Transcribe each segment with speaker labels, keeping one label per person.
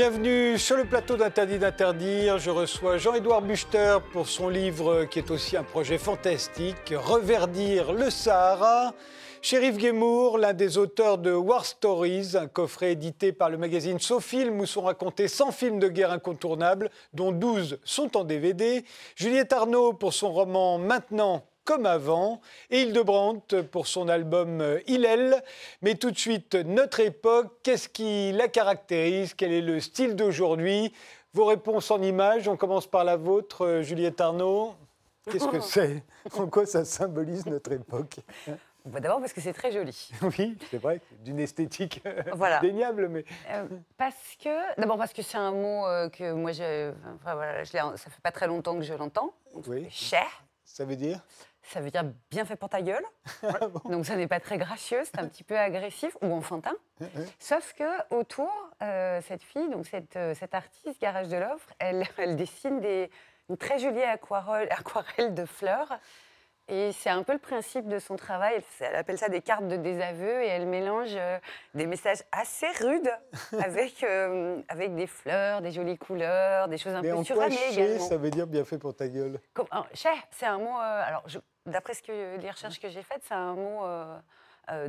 Speaker 1: Bienvenue sur le plateau d'Interdit d'interdire. Je reçois Jean-Édouard Buchter pour son livre qui est aussi un projet fantastique, Reverdir le Sahara. Shérif Guémour, l'un des auteurs de War Stories, un coffret édité par le magazine SoFilm où sont racontés 100 films de guerre incontournables, dont 12 sont en DVD. Juliette Arnaud pour son roman Maintenant comme avant, et Hildebrandt pour son album Hillel. Mais tout de suite, notre époque, qu'est-ce qui la caractérise Quel est le style d'aujourd'hui? Vos réponses en images, on commence par la vôtre, Juliette Arnaud. Qu'est-ce que c'est? En quoi ça symbolise notre époque?
Speaker 2: D'abord parce que c'est très joli.
Speaker 1: Oui, c'est vrai, d'une esthétique voilà. indéniable, mais...
Speaker 2: Euh, parce que... D'abord parce que c'est un mot euh, que moi, je, enfin, voilà, je ça fait pas très longtemps que je l'entends.
Speaker 1: Oui.
Speaker 2: Cher.
Speaker 1: Ça veut dire?
Speaker 2: Ça veut dire bien fait pour ta gueule. Donc ça n'est pas très gracieux, c'est un petit peu agressif ou enfantin. Sauf que autour, euh, cette fille, donc cette, cette artiste, Garage de l'Offre, elle, elle, dessine des, une très jolie aquarelle, aquarelle de fleurs et c'est un peu le principe de son travail. Elle appelle ça des cartes de désaveu et elle mélange euh, des messages assez rudes avec, euh, avec des fleurs, des jolies couleurs, des choses un
Speaker 1: peu
Speaker 2: surannées également.
Speaker 1: ça veut dire bien fait pour ta gueule?
Speaker 2: Comme, c'est un mot. Euh, alors, d'après ce que les recherches que j'ai faites, c'est un mot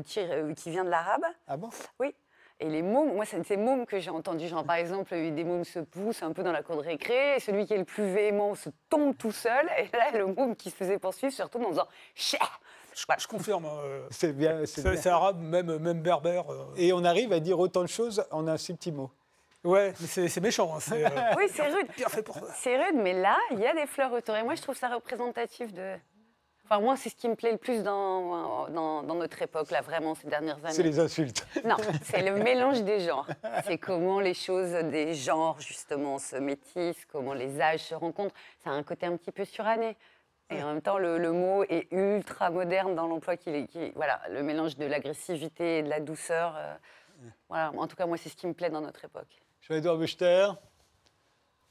Speaker 2: qui vient de l'arabe.
Speaker 1: Ah bon?
Speaker 2: Oui. Et les mômes, moi, c'est ces mômes que j'ai entendus. Genre, par exemple, des mômes se poussent un peu dans la cour de récré, et celui qui est le plus véhément se tombe tout seul, et là, le môme qui se faisait poursuivre, surtout en disant Chah
Speaker 3: je, je, confirme. Hein,
Speaker 1: c'est bien.
Speaker 3: C'est arabe, même, même berbère. Euh.
Speaker 1: Et on arrive à dire autant de choses en un si petit mot.
Speaker 3: Ouais, mais c'est méchant. Hein,
Speaker 2: euh, oui, c'est rude. C'est rude, mais là, il y a des fleurs autour. Et moi, je trouve ça représentatif de, moi, c'est ce qui me plaît le plus dans, dans, notre époque, là, vraiment, ces dernières années.
Speaker 1: C'est les insultes.
Speaker 2: Non, c'est le mélange des genres. C'est comment les choses des genres, justement, se métissent, comment les âges se rencontrent. Ça a un côté un petit peu suranné. Et en même temps, le, mot est ultra moderne dans l'emploi qu'il est. Qui, voilà, le mélange de l'agressivité et de la douceur. Euh, voilà, en tout cas, moi, c'est ce qui me plaît dans notre époque.
Speaker 1: Jean-Edouard Buchter.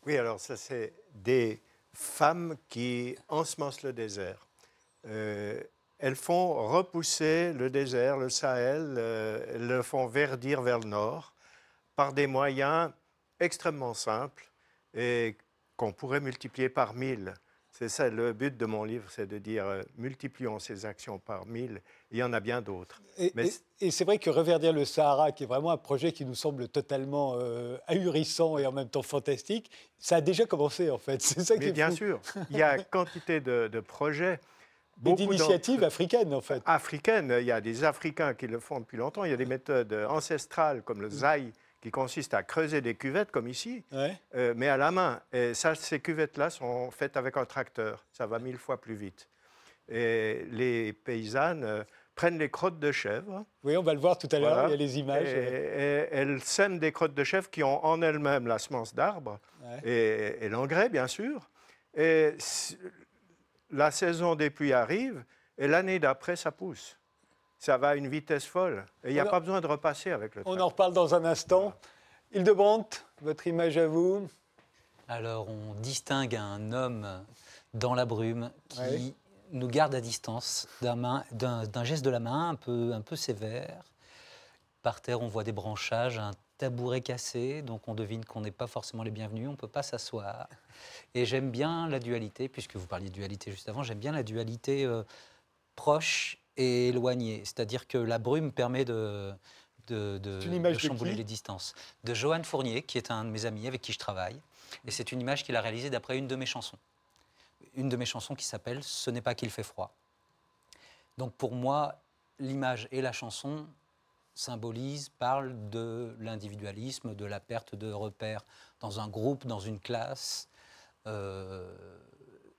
Speaker 4: Oui, alors ça, c'est des femmes qui ensemencent le désert. Euh, elles font repousser le désert, le Sahel, euh, elles le font verdir vers le nord par des moyens extrêmement simples et qu'on pourrait multiplier par mille. C'est ça le but de mon livre, c'est de dire euh, multiplions ces actions par mille. Il y en a bien d'autres.
Speaker 1: Et, et, c'est vrai que Reverdir le Sahara, qui est vraiment un projet qui nous semble totalement ahurissant et en même temps fantastique, ça a déjà commencé en fait.
Speaker 4: C'est ça qui est bien sûr. Il y a quantité de, de projets
Speaker 1: d'initiatives africaines, en fait.
Speaker 4: Africaines. Il y a des Africains qui le font depuis longtemps. Il y a des méthodes ancestrales comme le mm. zaï, qui consiste à creuser des cuvettes comme ici, euh, mais à la main. Et ça, ces cuvettes-là sont faites avec un tracteur. Ça va mille fois plus vite. Et les paysannes euh, prennent les crottes de chèvre.
Speaker 1: Oui, on va le voir tout à l'heure, il y a les images.
Speaker 4: Et, elles sèment des crottes de chèvre qui ont en elles-mêmes la semence d'arbre et, et l'engrais, bien sûr. Et la saison des pluies arrive et l'année d'après, ça pousse. Ça va à une vitesse folle. Et il n'y a pas besoin de repasser avec le
Speaker 1: On en reparle dans un instant. Hildebrandt, votre image à vous
Speaker 5: Alors, on distingue un homme dans la brume qui nous garde à distance d'un geste de la main un peu, un peu sévère. Par terre, on voit des branchages, un tabouret cassé, donc on devine qu'on n'est pas forcément les bienvenus, on ne peut pas s'asseoir. Et j'aime bien la dualité, puisque vous parliez de dualité juste avant, j'aime bien la dualité euh, proche et éloignée. C'est-à-dire que la brume permet de, de, de, chambouler les distances. De Johan Fournier, qui est un de mes amis avec qui je travaille. Et c'est une image qu'il a réalisée d'après une de mes chansons. Une de mes chansons qui s'appelle Ce n'est pas qu'il fait froid. Donc pour moi, l'image et la chanson symbolise, parle de l'individualisme, de la perte de repères dans un groupe, dans une classe. Euh,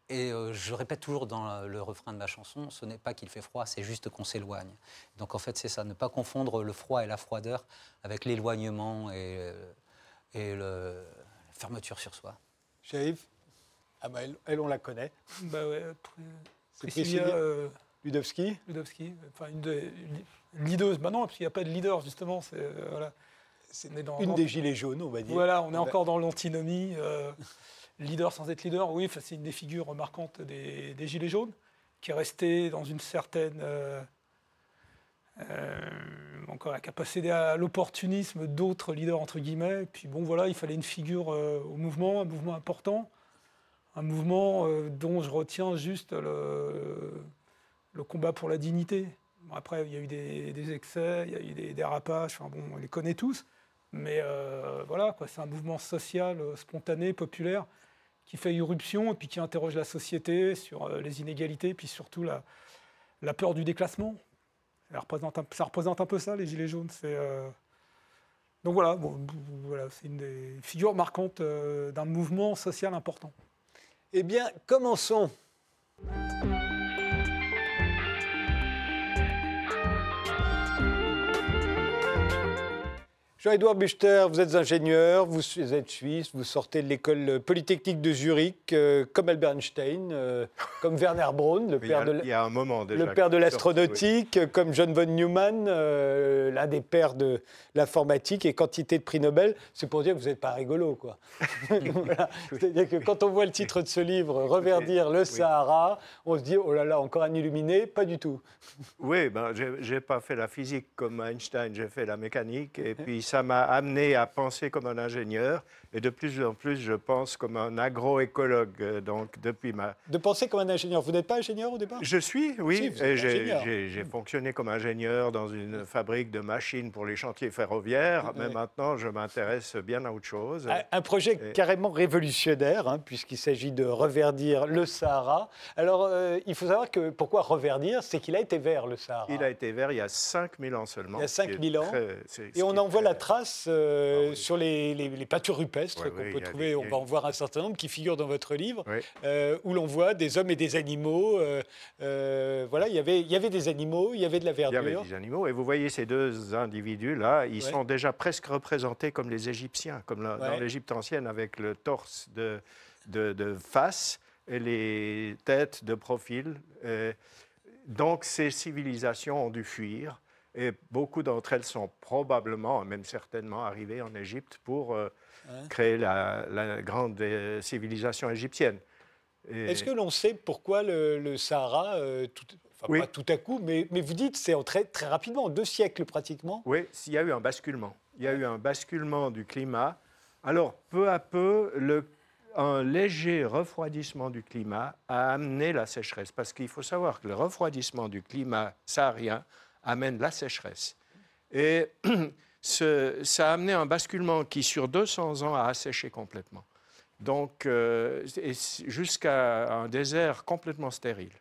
Speaker 5: et euh, je répète toujours dans le refrain de ma chanson, ce n'est pas qu'il fait froid, c'est juste qu'on s'éloigne. Donc en fait, c'est ça, ne pas confondre le froid et la froideur avec l'éloignement et, euh, et le, la fermeture sur soi.
Speaker 1: Chérif? Ah bah elle, on la connaît.
Speaker 3: Bah ouais,
Speaker 1: c'est Priscilla Ludowski.
Speaker 3: Ludowski, enfin une, de, leader, bah non, parce qu'il n'y a pas de leader, justement. C'est euh, voilà.
Speaker 1: dans, une des gilets jaunes, on va dire.
Speaker 3: Voilà, on est encore dans l'antinomie. Euh, leader sans être leader, oui, c'est une des figures marquantes des, gilets jaunes, qui est restée dans une certaine. Euh, encore, qui a pas cédé à l'opportunisme d'autres leaders, entre guillemets. Et puis bon, voilà, il fallait une figure au mouvement, un mouvement important, un mouvement dont je retiens juste le, le combat pour la dignité. après, il y a eu des, excès, il y a eu des dérapages, enfin, bon, on les connaît tous. Mais voilà, c'est un mouvement social, spontané, populaire, qui fait irruption et puis qui interroge la société sur les inégalités, puis surtout la, peur du déclassement. Ça représente, un, peu ça, les Gilets jaunes. Euh, Donc voilà, voilà c'est une des figures marquantes euh, d'un mouvement social important.
Speaker 1: Eh bien, commençons. Jean-Édouard Buchter, vous êtes ingénieur, vous êtes suisse, vous sortez de l'école polytechnique de Zurich, euh, comme Albert Einstein, euh, comme Werner Braun, le père, de, l'astronautique, comme John von Neumann, euh, l'un des pères de l'informatique et quantité de prix Nobel. C'est pour dire que vous n'êtes pas rigolo, quoi. C'est-à-dire que quand on voit le titre de ce livre, Reverdir le Sahara, on se dit, oh là là, encore un illuminé Pas du tout.
Speaker 4: Oui, ben, je n'ai pas fait la physique comme Einstein, j'ai fait la mécanique, et puis ça m'a amené à penser comme un ingénieur et de plus en plus, je pense comme un agroécologue. Euh, donc, depuis ma...
Speaker 1: De penser comme un ingénieur. Vous n'êtes pas ingénieur au départ?
Speaker 4: Je suis, oui. j'ai fonctionné comme ingénieur dans une fabrique de machines pour les chantiers ferroviaires. Mais maintenant, je m'intéresse bien à autre chose.
Speaker 1: Un, projet carrément révolutionnaire, hein, puisqu'il s'agit de reverdir le Sahara. Alors, euh, il faut savoir que pourquoi reverdir? C'est qu'il a été vert, le Sahara.
Speaker 4: Il a été vert il y a 5000 ans seulement.
Speaker 1: Il y a 5000 ans. et on en voit la trace euh, ah sur les, les, les pâtures rupestres qu'on peut trouver, on va en voir un certain nombre qui figurent dans votre livre, euh, où l'on voit des hommes et des animaux. Euh, voilà, y il y avait des animaux, il y avait de la verdure.
Speaker 4: Il y avait des animaux, et vous voyez ces deux individus-là, ils sont déjà presque représentés comme les Égyptiens, comme dans l'Égypte ancienne, avec le torse de, de, face et les têtes de profil. donc ces civilisations ont dû fuir. Et beaucoup d'entre elles sont probablement, même certainement, arrivées en Égypte pour Hein? créer la, grande euh, civilisation égyptienne.
Speaker 1: Est-ce que l'on sait pourquoi le, Sahara, euh, tout, enfin, pas tout à coup, mais, mais vous dites c'est très, très rapidement, en deux siècles pratiquement?
Speaker 4: Oui, il y a eu un basculement. Il y a eu un basculement du climat. Alors, peu à peu, le, un léger refroidissement du climat a amené la sécheresse. Parce qu'il faut savoir que le refroidissement du climat saharien amène la sécheresse. Et ça a amené un basculement qui, sur 200 ans, a asséché complètement. Donc, euh, jusqu'à un désert complètement stérile.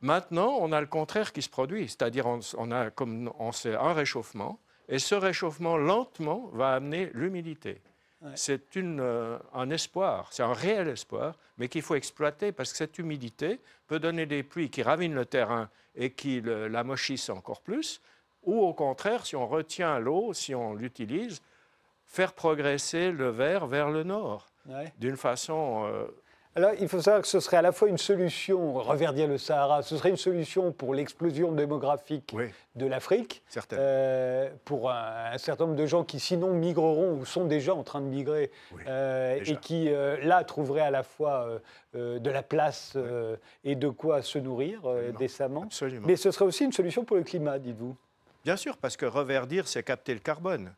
Speaker 4: Maintenant, on a le contraire qui se produit, c'est-à-dire on, a comme on sait, un réchauffement, et ce réchauffement lentement va amener l'humidité. C'est euh, un espoir, c'est un réel espoir, mais qu'il faut exploiter parce que cette humidité peut donner des pluies qui ravinent le terrain et qui l'amochissent encore plus, ou au contraire, si on retient l'eau, si on l'utilise, faire progresser le verre vers le nord, d'une façon...
Speaker 1: Euh, Alors, il faut savoir que ce serait à la fois une solution, reverdir le Sahara, ce serait une solution pour l'explosion démographique de l'Afrique, euh, pour un, certain nombre de gens qui sinon migreront ou sont déjà en train de migrer, euh, et qui là trouveraient à la fois de la place et de quoi se nourrir décemment. Absolument. Mais ce serait aussi une solution pour le climat, dites-vous.
Speaker 4: Bien sûr, parce que reverdir, c'est capter le carbone.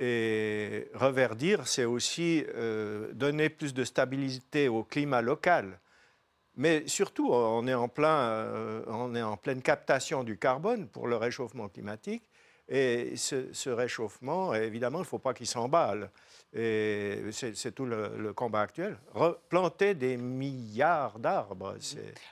Speaker 4: Et reverdir, c'est aussi euh, donner plus de stabilité au climat local. Mais surtout, on est, en plein, euh, on est en pleine captation du carbone pour le réchauffement climatique. Et ce, réchauffement, évidemment, il ne faut pas qu'il s'emballe. Et c'est tout le, combat actuel. Replanter des milliards d'arbres.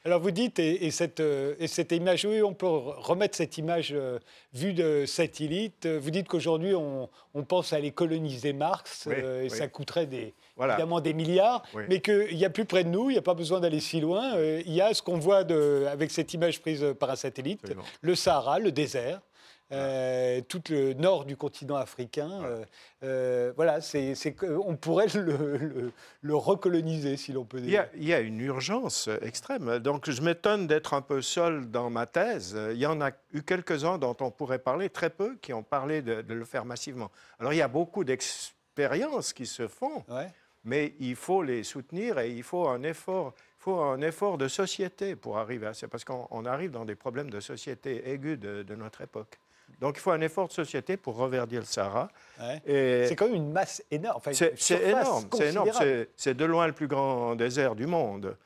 Speaker 1: Alors vous dites, et, cette, euh, et, cette, image, oui, on peut remettre cette image euh, vue de satellite. Vous dites qu'aujourd'hui, on, pense à aller coloniser Mars, euh, et ça coûterait des, évidemment des milliards, mais qu'il y a plus près de nous, il n'y a pas besoin d'aller si loin. il y a ce qu'on voit de, avec cette image prise par un satellite, le Sahara, le désert. Euh, tout le nord du continent africain. Euh, euh, voilà, c'est, on pourrait le, recoloniser, si l'on peut
Speaker 4: dire. Il y, a, une urgence extrême. Donc, je m'étonne d'être un peu seul dans ma thèse. Il y en a eu quelques-uns dont on pourrait parler, très peu, qui ont parlé de, le faire massivement. Alors, il y a beaucoup d'expériences qui se font, mais il faut les soutenir et il faut un effort. Il faut un effort de société pour arriver à ça, parce qu'on arrive dans des problèmes de société aigus de, notre époque. Donc il faut un effort de société pour reverdir le Sahara.
Speaker 1: C'est quand même une masse énorme.
Speaker 4: c'est énorme, c'est énorme. C'est de loin le plus grand désert du monde.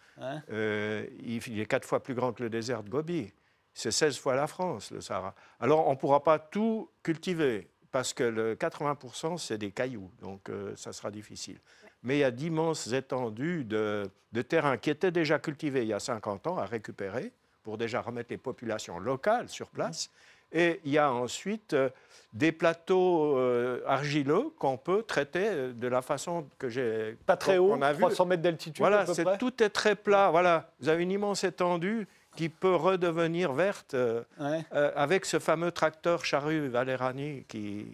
Speaker 4: Euh, il, est quatre fois plus grand que le désert de Gobi. C'est 16 fois la France, le Sahara. Alors on ne pourra pas tout cultiver parce que le 80% c'est des cailloux, donc euh, ça sera difficile mais il y a d'immenses étendues de, terrain qui étaient déjà cultivés il y a 50 ans à récupérer pour déjà remettre les populations locales sur place. Et il y a ensuite euh, des plateaux euh, argileux qu'on peut traiter euh, de la façon que j'ai.
Speaker 1: Pas très haut, 300 mètres d'altitude.
Speaker 4: Voilà, tout est très plat. Voilà, vous avez une immense étendue qui peut redevenir verte avec ce fameux tracteur charrue Valerani qui,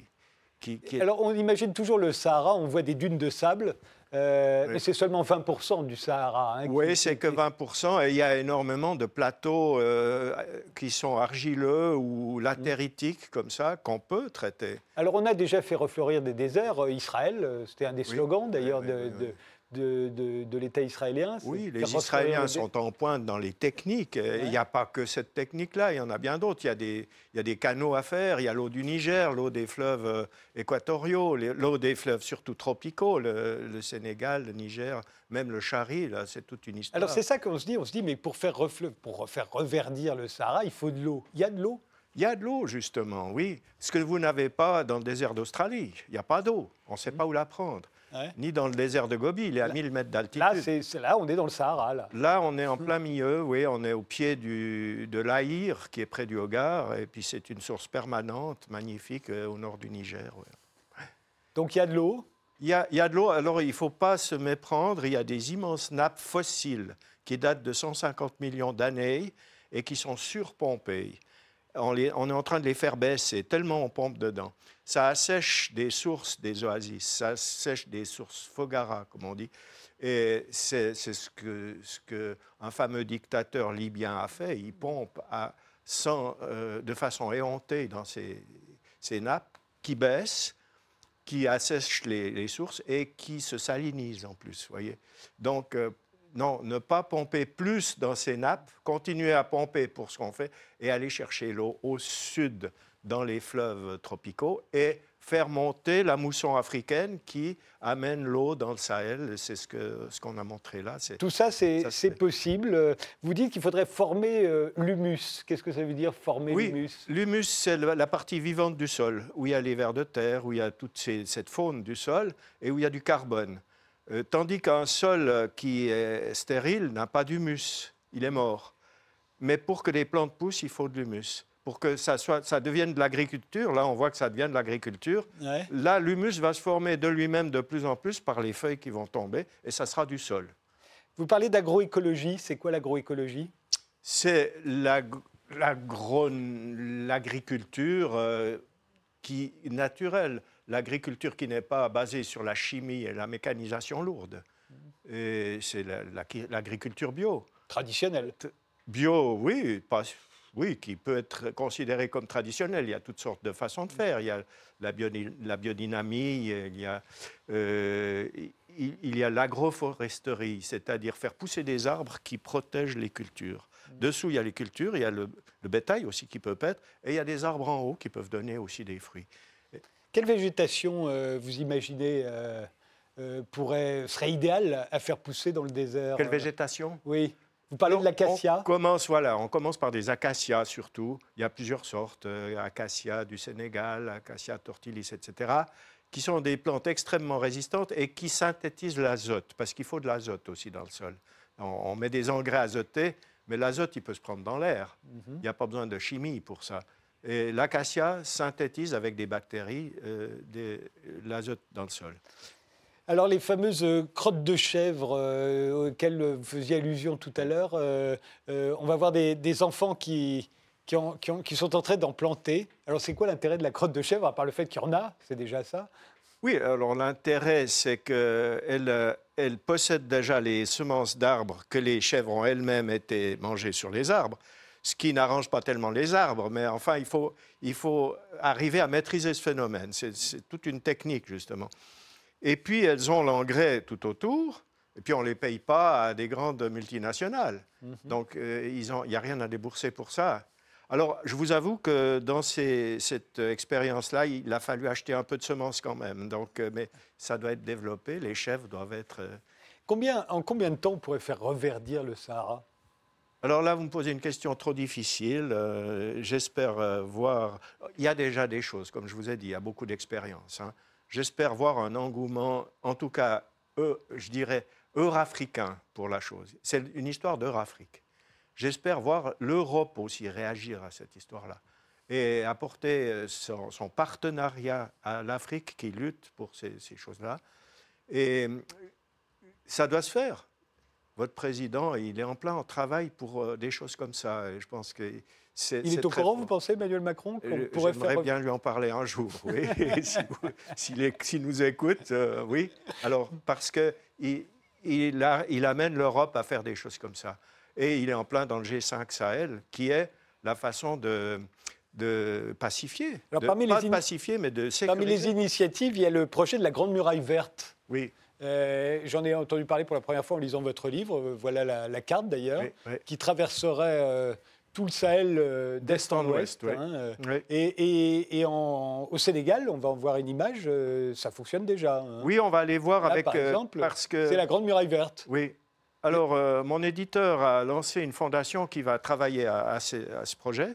Speaker 1: qui, qui Alors on imagine toujours le Sahara, on voit des dunes de sable. Euh, mais c'est seulement 20% du Sahara.
Speaker 4: Hein, oui, c'est que 20%. Et il y a énormément de plateaux euh, qui sont argileux ou latéritiques, comme ça, qu'on peut traiter.
Speaker 1: Alors, on a déjà fait refleurir des déserts. Euh, Israël, c'était un des slogans, d'ailleurs, de, de, de, l'État israélien.
Speaker 4: Oui, les Israéliens sont en pointe dans les techniques. Il n'y a pas que cette technique-là, il y en a bien d'autres. Il, y a des, il y a des canaux à faire, il y a l'eau du Niger, l'eau des fleuves euh, équatoriaux, l'eau des fleuves surtout tropicaux, le, Sénégal, le Niger, même le Chari, là, c'est toute une histoire.
Speaker 1: Alors c'est ça qu'on se dit, on se dit, mais pour faire, pour faire reverdir le Sahara, il faut de l'eau. Il y a de l'eau?
Speaker 4: Il y a de l'eau, justement, oui. Ce que vous n'avez pas dans le désert d'Australie. Il n'y a pas d'eau. On ne sait pas où la prendre ni dans le désert de Gobi, il est à 1000 mètres d'altitude.
Speaker 1: Là, là, on est dans le Sahara. Là.
Speaker 4: là, on est en plein milieu, oui, on est au pied du, de l'Aïr, qui est près du Hogar, et puis c'est une source permanente, magnifique, euh, au nord du Niger.
Speaker 1: Donc il y a de l'eau?
Speaker 4: Il y, a, il y a de l'eau, alors il ne faut pas se méprendre, il y a des immenses nappes fossiles qui datent de 150 millions d'années et qui sont surpompées. On, est en train de les faire baisser, tellement on pompe dedans ça assèche des sources des oasis, ça assèche des sources Fogara, comme on dit. Et c'est ce que, ce fameux dictateur libyen a fait. Il pompe à, sans, euh, de façon éhontée dans ces, nappes qui baissent, qui assèchent les, sources et qui se salinisent en plus. Voyez Donc, euh, non, ne pas pomper plus dans ces nappes, continuer à pomper pour ce qu'on fait et aller chercher l'eau au sud dans les fleuves tropicaux et faire monter la mousson africaine qui amène l'eau dans le Sahel. C'est ce qu'on ce qu'on a montré là.
Speaker 1: Tout ça, c'est possible. Vous dites qu'il faudrait former euh, l'humus. Qu'est-ce que ça veut dire, former l'humus?
Speaker 4: L'humus, c'est la partie vivante du sol, où il y a les vers de terre, où il y a toute cette faune du sol et où il y a du carbone. Euh, tandis qu'un sol qui est stérile n'a pas d'humus, il est mort. Mais pour que les plantes poussent, il faut de l'humus pour que ça, soit, ça devienne de l'agriculture. Là, on voit que ça devient de l'agriculture. Là, l'humus va se former de lui-même de plus en plus par les feuilles qui vont tomber, et ça sera du sol.
Speaker 1: Vous parlez d'agroécologie. C'est quoi l'agroécologie?
Speaker 4: C'est l'agriculture euh, qui naturelle, l'agriculture qui n'est pas basée sur la chimie et la mécanisation lourde. c'est l'agriculture bio.
Speaker 1: Traditionnelle.
Speaker 4: Bio, oui, pas, oui, qui peut être considéré comme traditionnel. Il y a toutes sortes de façons de faire. Il y a la, biodynamie, il y a, euh, il, y a l'agroforesterie, c'est-à-dire faire pousser des arbres qui protègent les cultures. Dessous, il y a les cultures, il y a le, bétail aussi qui peut être, et il y a des arbres en haut qui peuvent donner aussi des fruits.
Speaker 1: Quelle végétation euh, vous imaginez euh, pourrait, serait idéale à faire pousser dans le désert
Speaker 4: Quelle végétation?
Speaker 1: Oui. Vous parlez de l'acacia
Speaker 4: on commence, voilà, on commence par des acacias surtout. Il y a plusieurs sortes, euh, acacia du Sénégal, acacia tortilis, etc., qui sont des plantes extrêmement résistantes et qui synthétisent l'azote, parce qu'il faut de l'azote aussi dans le sol. On, met des engrais azotés, mais l'azote, il peut se prendre dans l'air. Mhm. Il n'y a pas besoin de chimie pour ça. Et l'acacia synthétise avec des bactéries euh, l'azote dans le sol.
Speaker 1: Alors les fameuses crottes de chèvre euh, auxquelles vous faisiez allusion tout à l'heure, euh, on va voir des, enfants qui, qui, sont en train d'en planter. Alors c'est quoi l'intérêt de la crotte de chèvre, à part le fait qu'il y en a? C'est déjà ça
Speaker 4: Oui, alors l'intérêt, c'est qu'elle elle possède déjà les semences d'arbres que les chèvres ont elles-mêmes été mangées sur les arbres ce qui n'arrange pas tellement les arbres, mais enfin, il faut, il faut arriver à maîtriser ce phénomène. C'est toute une technique, justement. Et puis, elles ont l'engrais tout autour, Et puis, on ne les paye pas à des grandes multinationales.
Speaker 1: Mhm.
Speaker 4: Donc, euh, il n'y a rien à débourser pour ça. Alors, je vous avoue que dans ces- cette expérience-là, il a fallu acheter un peu de semences quand même. Donc, euh, mais ça doit être développé. Les chèvres doivent être. euh,
Speaker 1: Combien, en combien de temps on pourrait faire reverdir le Sahara?
Speaker 4: Alors là, vous me posez une question trop difficile. Euh, J'espère euh, voir. Il y a déjà des choses, comme je vous ai dit, il y a beaucoup d'expérience. hein. J'espère voir un engouement, en tout cas, je dirais, eurafricain pour la chose. C'est une histoire d'Eurafrique. J'espère voir l'Europe aussi réagir à cette histoire-là et apporter euh, son, partenariat à l'Afrique qui lutte pour ces, choses-là. Et ça doit se faire. Votre président, il est en plein travail pour euh, des choses comme ça. Et je pense que c'est.
Speaker 1: Il est au
Speaker 4: très
Speaker 1: courant, vous pensez, Emmanuel Macron, qu'on
Speaker 4: Euh,
Speaker 1: pourrait faire
Speaker 4: bien lui en parler un jour, oui. S'il nous écoute, euh, oui. Alors, parce qu'il il, il a- il amène l'Europe à faire des choses comme ça. Et il est en plein dans le G5 Sahel, qui est la façon de, de pacifier.
Speaker 1: Alors,
Speaker 4: de,
Speaker 1: parmi
Speaker 4: pas
Speaker 1: les
Speaker 4: de pacifier, mais de sécuriser.
Speaker 1: Parmi les initiatives, il y a le projet de la Grande Muraille Verte.
Speaker 4: Oui,
Speaker 1: Euh, J'en ai entendu parler pour la première fois en lisant votre livre. Euh, Voilà la, la carte d'ailleurs,
Speaker 4: oui, oui.
Speaker 1: qui traverserait euh, tout le Sahel euh, d'est en ouest. hein. Et, et- et en- au Sénégal, on va en voir une image, ça fonctionne déjà. hein.
Speaker 4: Oui, on va aller voir
Speaker 1: Là,
Speaker 4: avec.
Speaker 1: par exemple,
Speaker 4: parce que
Speaker 1: C'est la Grande Muraille Verte.
Speaker 4: Oui. Alors, mon éditeur a lancé une fondation qui va travailler à, à ce, à ce projet.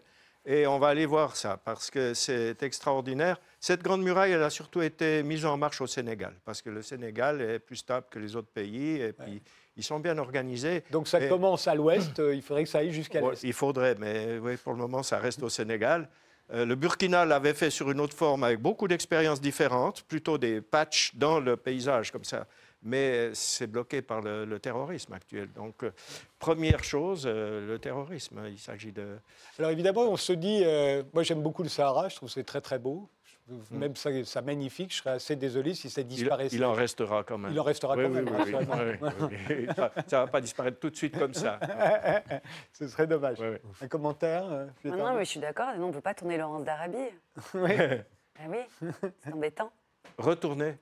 Speaker 4: Et on va aller voir ça parce que c'est extraordinaire. Cette grande muraille, elle a surtout été mise en marche au Sénégal parce que le Sénégal est plus stable que les autres pays et puis ils sont bien organisés.
Speaker 1: Donc ça
Speaker 4: Et-
Speaker 1: commence à l'ouest, euh, il faudrait que ça aille jusqu'à l'est.
Speaker 4: il faudrait, mais oui, pour le moment, ça reste au Sénégal. Euh, le Burkina l'avait fait sur une autre forme avec beaucoup d'expériences différentes, plutôt des patchs dans le paysage comme ça. Mais c'est bloqué par le, le terrorisme actuel. Donc, euh, première chose, euh, le terrorisme. Il s'agit de.
Speaker 1: Alors évidemment, on se dit, euh, moi j'aime beaucoup le Sahara, je trouve que c'est très très beau. Je-
Speaker 4: Mm.
Speaker 1: Même ça, ça magnifique, je serais assez désolé si ça disparaissait.
Speaker 4: il en restera quand même.
Speaker 1: Il en restera
Speaker 4: Oui,
Speaker 1: quand
Speaker 4: oui,
Speaker 1: même.
Speaker 4: oui, oui,
Speaker 1: naturellement.
Speaker 4: oui, oui. Ça ne va pas disparaître tout de suite comme ça.
Speaker 1: Ce serait dommage.
Speaker 4: Oui, oui.
Speaker 1: Un commentaire euh,
Speaker 2: Non, non, mais je suis d'accord. Non, on ne peut pas tourner Laurence d'Arabie.
Speaker 1: Oui.
Speaker 2: Ah oui, c'est embêtant.
Speaker 4: Retournez.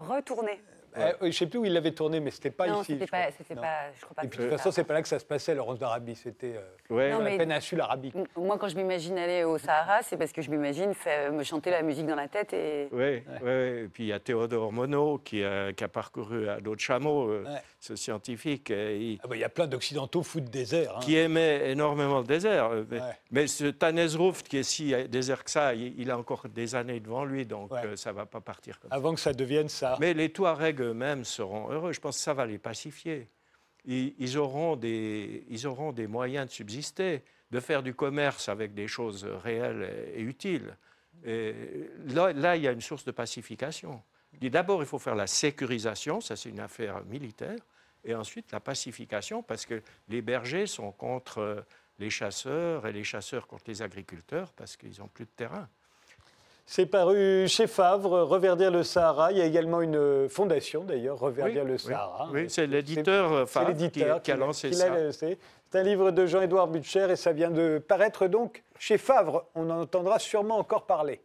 Speaker 2: Retourner.
Speaker 1: Euh, oui, je ne sais plus où il l'avait tourné, mais c'était pas
Speaker 2: non,
Speaker 1: ici.
Speaker 2: c'était
Speaker 1: je
Speaker 2: pas,
Speaker 1: crois.
Speaker 2: c'était
Speaker 1: Non.
Speaker 2: pas, je crois pas.
Speaker 1: Et puis de toute façon, c'est pas là que ça se passait, Laurence d'Arabie, c'était euh,
Speaker 4: Ouais.
Speaker 1: La péninsule arabique.
Speaker 2: Moi, quand je m'imagine aller au Sahara, c'est parce que je m'imagine me chanter la musique dans la tête et.
Speaker 4: Oui, oui, et puis il y a Théodore Monod qui a, qui a parcouru à dos de chameau, euh,
Speaker 1: Ouais.
Speaker 4: ce scientifique, euh, il-
Speaker 1: Ah bah, Il y a plein d'Occidentaux fous de désert. hein.
Speaker 4: qui aimait énormément le désert. euh, Mais,
Speaker 1: Ouais.
Speaker 4: mais ce Tanes Ruft, qui est si désert que ça, il, il a encore des années devant lui, donc
Speaker 1: Ouais.
Speaker 4: euh, ça ne va pas partir comme ça.
Speaker 1: Avant que ça devienne ça.
Speaker 4: Mais les Touaregs eux-mêmes seront heureux. Je pense que ça va les pacifier. Ils, auront des, ils auront des moyens de subsister, de faire du commerce avec des choses réelles et, utiles. Là, là, il y a une source de pacification. D'abord, il faut faire la sécurisation, ça c'est une affaire militaire, et ensuite la pacification, parce que les bergers sont contre les chasseurs et les chasseurs contre les agriculteurs, parce qu'ils n'ont plus de terrain.
Speaker 1: C'est paru chez Favre, Reverdir le Sahara. Il y a également une fondation d'ailleurs, Reverdir
Speaker 4: Oui,
Speaker 1: le Sahara.
Speaker 4: oui, c'est l'éditeur euh, Favre qui, a
Speaker 1: l'a-
Speaker 4: lancé
Speaker 1: qui
Speaker 4: ça.
Speaker 1: C'est un livre de Jean-Édouard Butcher et ça vient de paraître donc chez Favre. On en entendra sûrement encore parler.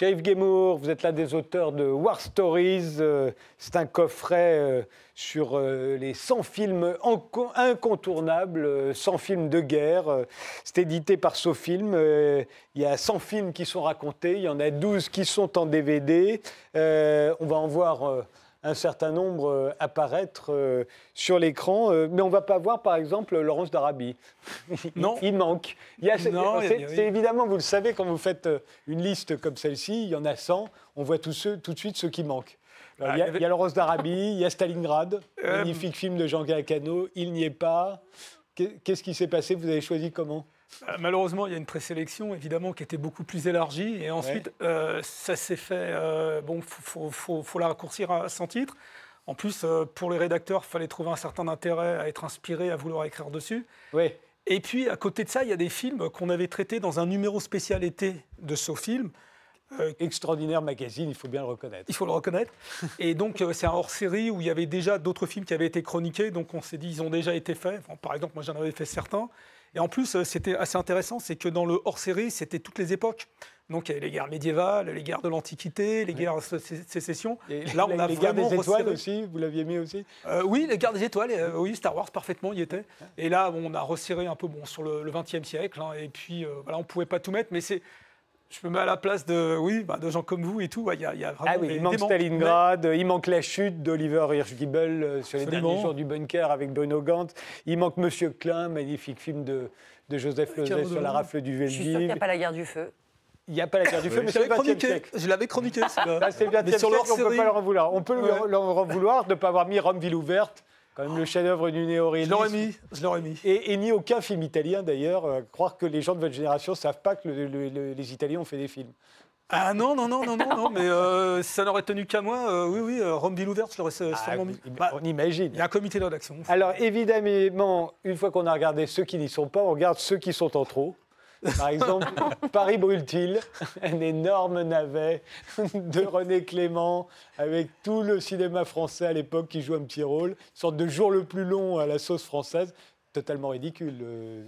Speaker 1: Sheriff Guémour, vous êtes l'un des auteurs de War Stories. euh, C'est un coffret euh, sur euh, les 100 films incontournables, euh, 100 films de guerre. C'est édité par SoFilm. Il y a 100 films qui sont racontés, il y en a 12 qui sont en DVD. On va en voir un certain nombre euh, apparaître euh, sur l'écran, euh, mais on ne va pas voir par exemple Laurence d'Arabie.
Speaker 3: Non.
Speaker 1: Il manque. C'est- évidemment, vous le savez, quand vous faites une liste comme celle-ci, il y en a 100, on voit ceux, tout de suite ceux qui manquent. Alors,
Speaker 3: Ah,
Speaker 1: il, y a,
Speaker 3: il y
Speaker 1: Laurence d'Arabie, il y a Stalingrad, magnifique film de Jean Galcano, il n'y est pas. Qu'est- Qu'est-ce qui s'est passé? Vous avez choisi comment?
Speaker 3: Malheureusement, il y a une présélection, évidemment, qui était beaucoup plus élargie. Et ensuite, euh, ça s'est fait. euh, bon, il faut, faut- faut la raccourcir à 100 titres. En plus, euh, pour les rédacteurs, il fallait trouver un certain intérêt à être inspiré, à vouloir écrire dessus.
Speaker 1: Oui.
Speaker 3: Et puis, à côté de ça, il y a des films qu'on avait traités dans un numéro spécial été de SoFilm. Euh,
Speaker 1: Extraordinaire magazine, il faut bien le reconnaître.
Speaker 3: il faut le reconnaître. Et donc, euh, c'est un hors-série où il y avait déjà d'autres films qui avaient été chroniqués. Donc, on s'est dit, ils ont déjà été faits. Enfin, par exemple, moi, j'en avais fait certains. Et en plus, euh, c'était assez intéressant, c'est que dans le hors-série, c'était toutes les époques. Donc il y avait les guerres médiévales, les guerres de l'Antiquité, les guerres de sé- sécession.
Speaker 1: Et
Speaker 3: Là, on a
Speaker 1: les guerres des étoiles
Speaker 3: resserré.
Speaker 1: aussi, vous l'aviez mis aussi?
Speaker 3: Euh, oui, les gardes des étoiles, euh, oui, Star Wars parfaitement y était. Et là, on a resserré un peu bon, sur le XXe siècle, hein, et puis euh, voilà, on pouvait pas tout mettre, mais c'est, je me mets à la place de, oui, bah, de gens comme vous et tout. ouais, Il y, a- il y a vraiment
Speaker 1: Ah oui,
Speaker 3: des-
Speaker 1: il manque. Stalingrad, il manque la chute d'Oliver Hirschgiebel euh, sur les derniers jours du bunker avec Bruno Gantz. Il manque Monsieur Klein, magnifique film de, de Joseph
Speaker 3: de
Speaker 1: sur la rafle du
Speaker 2: Je suis sûre qu'il n'y
Speaker 1: Veldiv.
Speaker 2: a pas la guerre du feu.
Speaker 1: Il n'y a pas la guerre du feu, mais
Speaker 3: Je
Speaker 1: c'est le
Speaker 3: l'avais
Speaker 1: 20e
Speaker 3: chroniqué,
Speaker 1: siècle.
Speaker 3: je l'avais chroniqué.
Speaker 1: Là, c'est le 20e
Speaker 3: Mais sur
Speaker 1: siècle,
Speaker 3: leur
Speaker 1: on ne peut pas leur en vouloir. On peut
Speaker 3: Ouais.
Speaker 1: leur, leur en vouloir de ne pas avoir mis Rome ville ouverte, quand même le chef-d'œuvre du
Speaker 3: je
Speaker 1: néo-réalisme.
Speaker 3: l'aurais mis, je l'aurais mis.
Speaker 1: Et, et ni aucun film italien d'ailleurs. Euh, croire que les gens de votre génération ne savent pas que le- le- le- les Italiens ont fait des films.
Speaker 3: Ah non, non, non, non, non, non, mais euh, si ça n'aurait tenu qu'à moi, euh, oui, oui, euh, Rome ville ouverte, je l'aurais sûrement
Speaker 1: Ah,
Speaker 3: mis.
Speaker 1: im-
Speaker 3: Bah,
Speaker 1: on imagine.
Speaker 3: Il y a un comité de rédaction.
Speaker 1: Alors évidemment, une fois qu'on a regardé ceux qui n'y sont pas, on regarde ceux qui sont en trop. Par exemple, Paris brûle-t-il? Un énorme navet de René Clément, avec tout le cinéma français à l'époque qui joue un petit rôle. Une sorte de jour le plus long à la sauce française. Totalement ridicule. euh.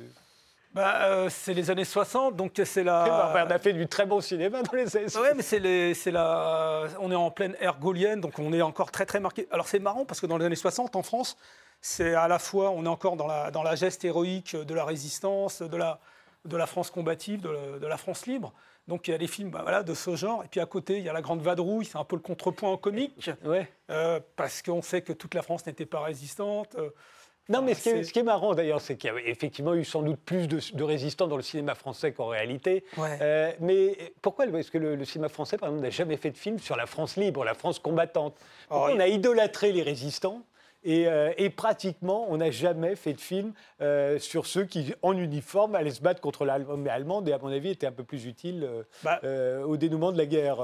Speaker 3: Bah, euh, c'est les années 60, donc c'est la.
Speaker 1: Enfin, on a fait du très bon cinéma dans les années
Speaker 3: Ah. Ouais, mais c'est les- c'est la, on est en pleine ère gaulienne, donc on est encore très très marqué. Alors c'est marrant parce que dans les années 60 en France, c'est à la fois, on est encore dans la, dans la geste héroïque de la résistance, de la, de la France combative, de la, de la France libre. Donc il y a des films bah, voilà, de ce genre. Et puis à côté, il y a La Grande Vadrouille, c'est un peu le contrepoint en comique,
Speaker 1: Ouais.
Speaker 3: euh, parce qu'on sait que toute la France n'était pas résistante. euh,
Speaker 1: Non, mais ce qui, est,
Speaker 3: c'est-
Speaker 1: ce qui est marrant d'ailleurs, c'est qu'il y avait effectivement eu sans doute plus de, de résistants dans le cinéma français qu'en réalité.
Speaker 3: Ouais.
Speaker 1: Euh, mais pourquoi est-ce que le, le cinéma français, par exemple, n'a jamais fait de film sur la France libre, la France combattante? Pourquoi
Speaker 3: Oh,
Speaker 1: on a idolâtré les résistants? Et, euh, et pratiquement, on n'a jamais fait de film euh, sur ceux qui, en uniforme, allaient se battre contre l'armée allemande et, à mon avis, étaient un peu plus utiles euh,
Speaker 3: Bah,
Speaker 1: au dénouement de la guerre.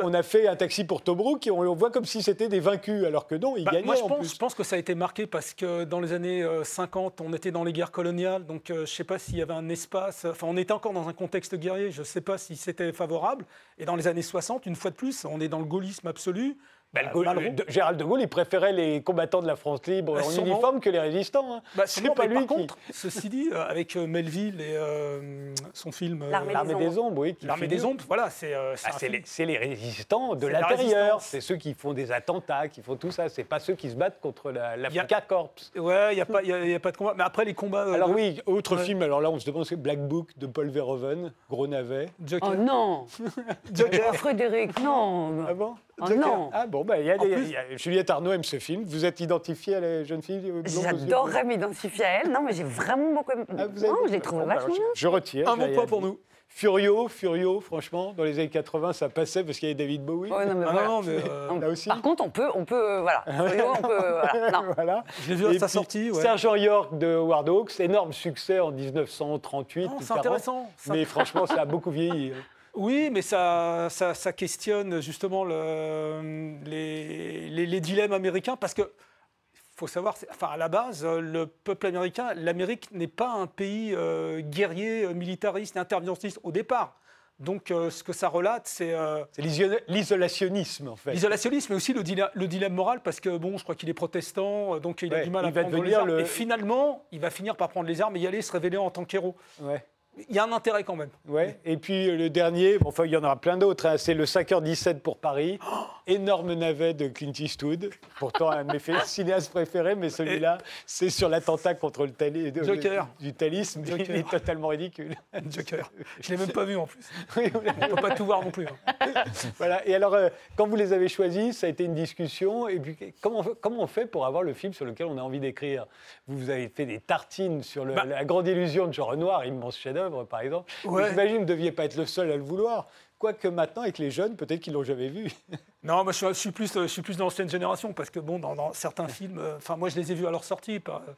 Speaker 1: On a fait un taxi pour Tobruk et on, on voit comme si c'était des vaincus, alors que non, ils
Speaker 3: Bah,
Speaker 1: gagnaient
Speaker 3: moi, je
Speaker 1: en
Speaker 3: pense,
Speaker 1: plus.
Speaker 3: je pense que ça a été marqué parce que dans les années euh, 50, on était dans les guerres coloniales, donc je ne sais pas s'il y avait un espace. Enfin, on était encore dans un contexte guerrier, je ne sais pas si c'était favorable. Et dans les années 60, une fois de plus, on est dans le gaullisme absolu.
Speaker 1: Bah, le
Speaker 3: Euh,
Speaker 1: Gaulle- de- Gérald de Gaulle, il préférait les combattants de la France libre
Speaker 3: Bah,
Speaker 1: en
Speaker 3: sûrement.
Speaker 1: uniforme que les résistants. hein.
Speaker 3: Bah,
Speaker 1: C'est pas lui
Speaker 3: par
Speaker 1: qui-
Speaker 3: contre, ceci dit, euh, avec euh, Melville et euh, son film
Speaker 2: L'armée des
Speaker 1: des ombres, oui.
Speaker 3: L'armée des ombres, voilà, c'est euh, c'est
Speaker 1: Ah, c'est les, résistants de
Speaker 3: la
Speaker 1: l'intérieur. C'est ceux qui font des attentats, qui font tout ça. C'est pas ceux qui se battent contre la-
Speaker 3: Il y a-
Speaker 1: l'Africa Corps.
Speaker 3: Ouais, il n'y a, pas- il y a- y a pas de combat. Mais après, les combats. euh,
Speaker 1: Alors
Speaker 3: de-
Speaker 1: oui, autre
Speaker 3: Ouais.
Speaker 1: film. Alors là, on se demande c'est Black Book de Paul Verhoeven, gros navet.
Speaker 3: Joker.
Speaker 2: Oh non
Speaker 3: Joker.
Speaker 2: Frédéric, non
Speaker 1: Ah bon
Speaker 2: Oh non.
Speaker 1: Ah bon, bah, il y a
Speaker 3: En
Speaker 1: des-
Speaker 3: plus-
Speaker 1: il y a- Juliette Arnaud aime ce film. Vous êtes identifiée à la jeune fille
Speaker 2: J'adorerais m'identifier à elle. Non, mais j'ai vraiment beaucoup aimé.
Speaker 1: Ah, vous avez-
Speaker 2: non, je l'ai trouvé
Speaker 1: Bon, bah,
Speaker 2: vachement
Speaker 1: je,
Speaker 2: bien.
Speaker 1: je retire.
Speaker 3: Un bon point pour nous.
Speaker 1: Furio, Furio, franchement, dans les années 80, ça passait parce qu'il y avait David Bowie.
Speaker 2: Non, mais
Speaker 3: Ah
Speaker 2: voilà.
Speaker 3: non, mais euh,
Speaker 1: Là aussi.
Speaker 2: Par contre, on peut, on peut, euh, voilà. Frio, on peut, euh, voilà. Non.
Speaker 1: voilà.
Speaker 3: je l'ai vu à
Speaker 1: Et
Speaker 3: sa
Speaker 1: puis,
Speaker 3: sortie. Ouais.
Speaker 1: Sergent York de Howard Hawks, énorme succès en 1938.
Speaker 3: Non,
Speaker 1: ou
Speaker 3: c'est
Speaker 1: 40.
Speaker 3: intéressant.
Speaker 1: Mais franchement, ça a beaucoup vieilli.
Speaker 3: Oui, mais ça, ça, ça questionne justement le- les, les- les dilemmes américains parce que faut savoir, enfin à la base, euh, le peuple américain, l'Amérique n'est pas un pays euh, guerrier, euh, militariste, interventionniste au départ. Donc euh, ce que ça relate, c'est euh,
Speaker 1: l'isolationnisme, en fait.
Speaker 3: l'isolationnisme, mais aussi le, dila- le dilemme moral parce que bon, je crois qu'il est protestant, euh, donc il a du mal à prendre les
Speaker 1: devenir
Speaker 3: armes.
Speaker 1: le-
Speaker 3: Et finalement, il va finir par prendre les armes et y aller se révéler en tant qu'héros.
Speaker 1: Ouais.
Speaker 3: Il y a un intérêt quand même.
Speaker 1: Ouais. Et puis euh, le dernier, bon, enfin il y en aura plein d'autres, hein, c'est le 5h17 pour Paris. Énorme navet de Clint Eastwood. Pourtant un de mes cinéastes préférés, mais celui-là, c'est sur l'attentat contre le tali- de-
Speaker 3: Joker.
Speaker 1: du talisme.
Speaker 3: Joker.
Speaker 1: Il est totalement ridicule.
Speaker 3: Joker. Je l'ai même pas vu en plus. On peut pas tout voir non plus. hein.
Speaker 1: Voilà. Et alors, euh, quand vous les avez choisis, ça a été une discussion. Et puis, comment, comment on fait pour avoir le film sur lequel on a envie d'écrire? Vous, vous avez fait des tartines sur le-
Speaker 3: Bah.
Speaker 1: la grande illusion de Jean Renoir, immense par exemple.
Speaker 3: Ouais.
Speaker 1: J'imagine que vous ne deviez pas être le seul à le vouloir. Quoique maintenant, avec les jeunes, peut-être qu'ils l'ont jamais vu.
Speaker 3: Non, moi je suis, plus, je suis plus dans l'ancienne génération parce que bon, dans, dans certains films, euh, enfin moi je les ai vus à leur sortie. Par, euh,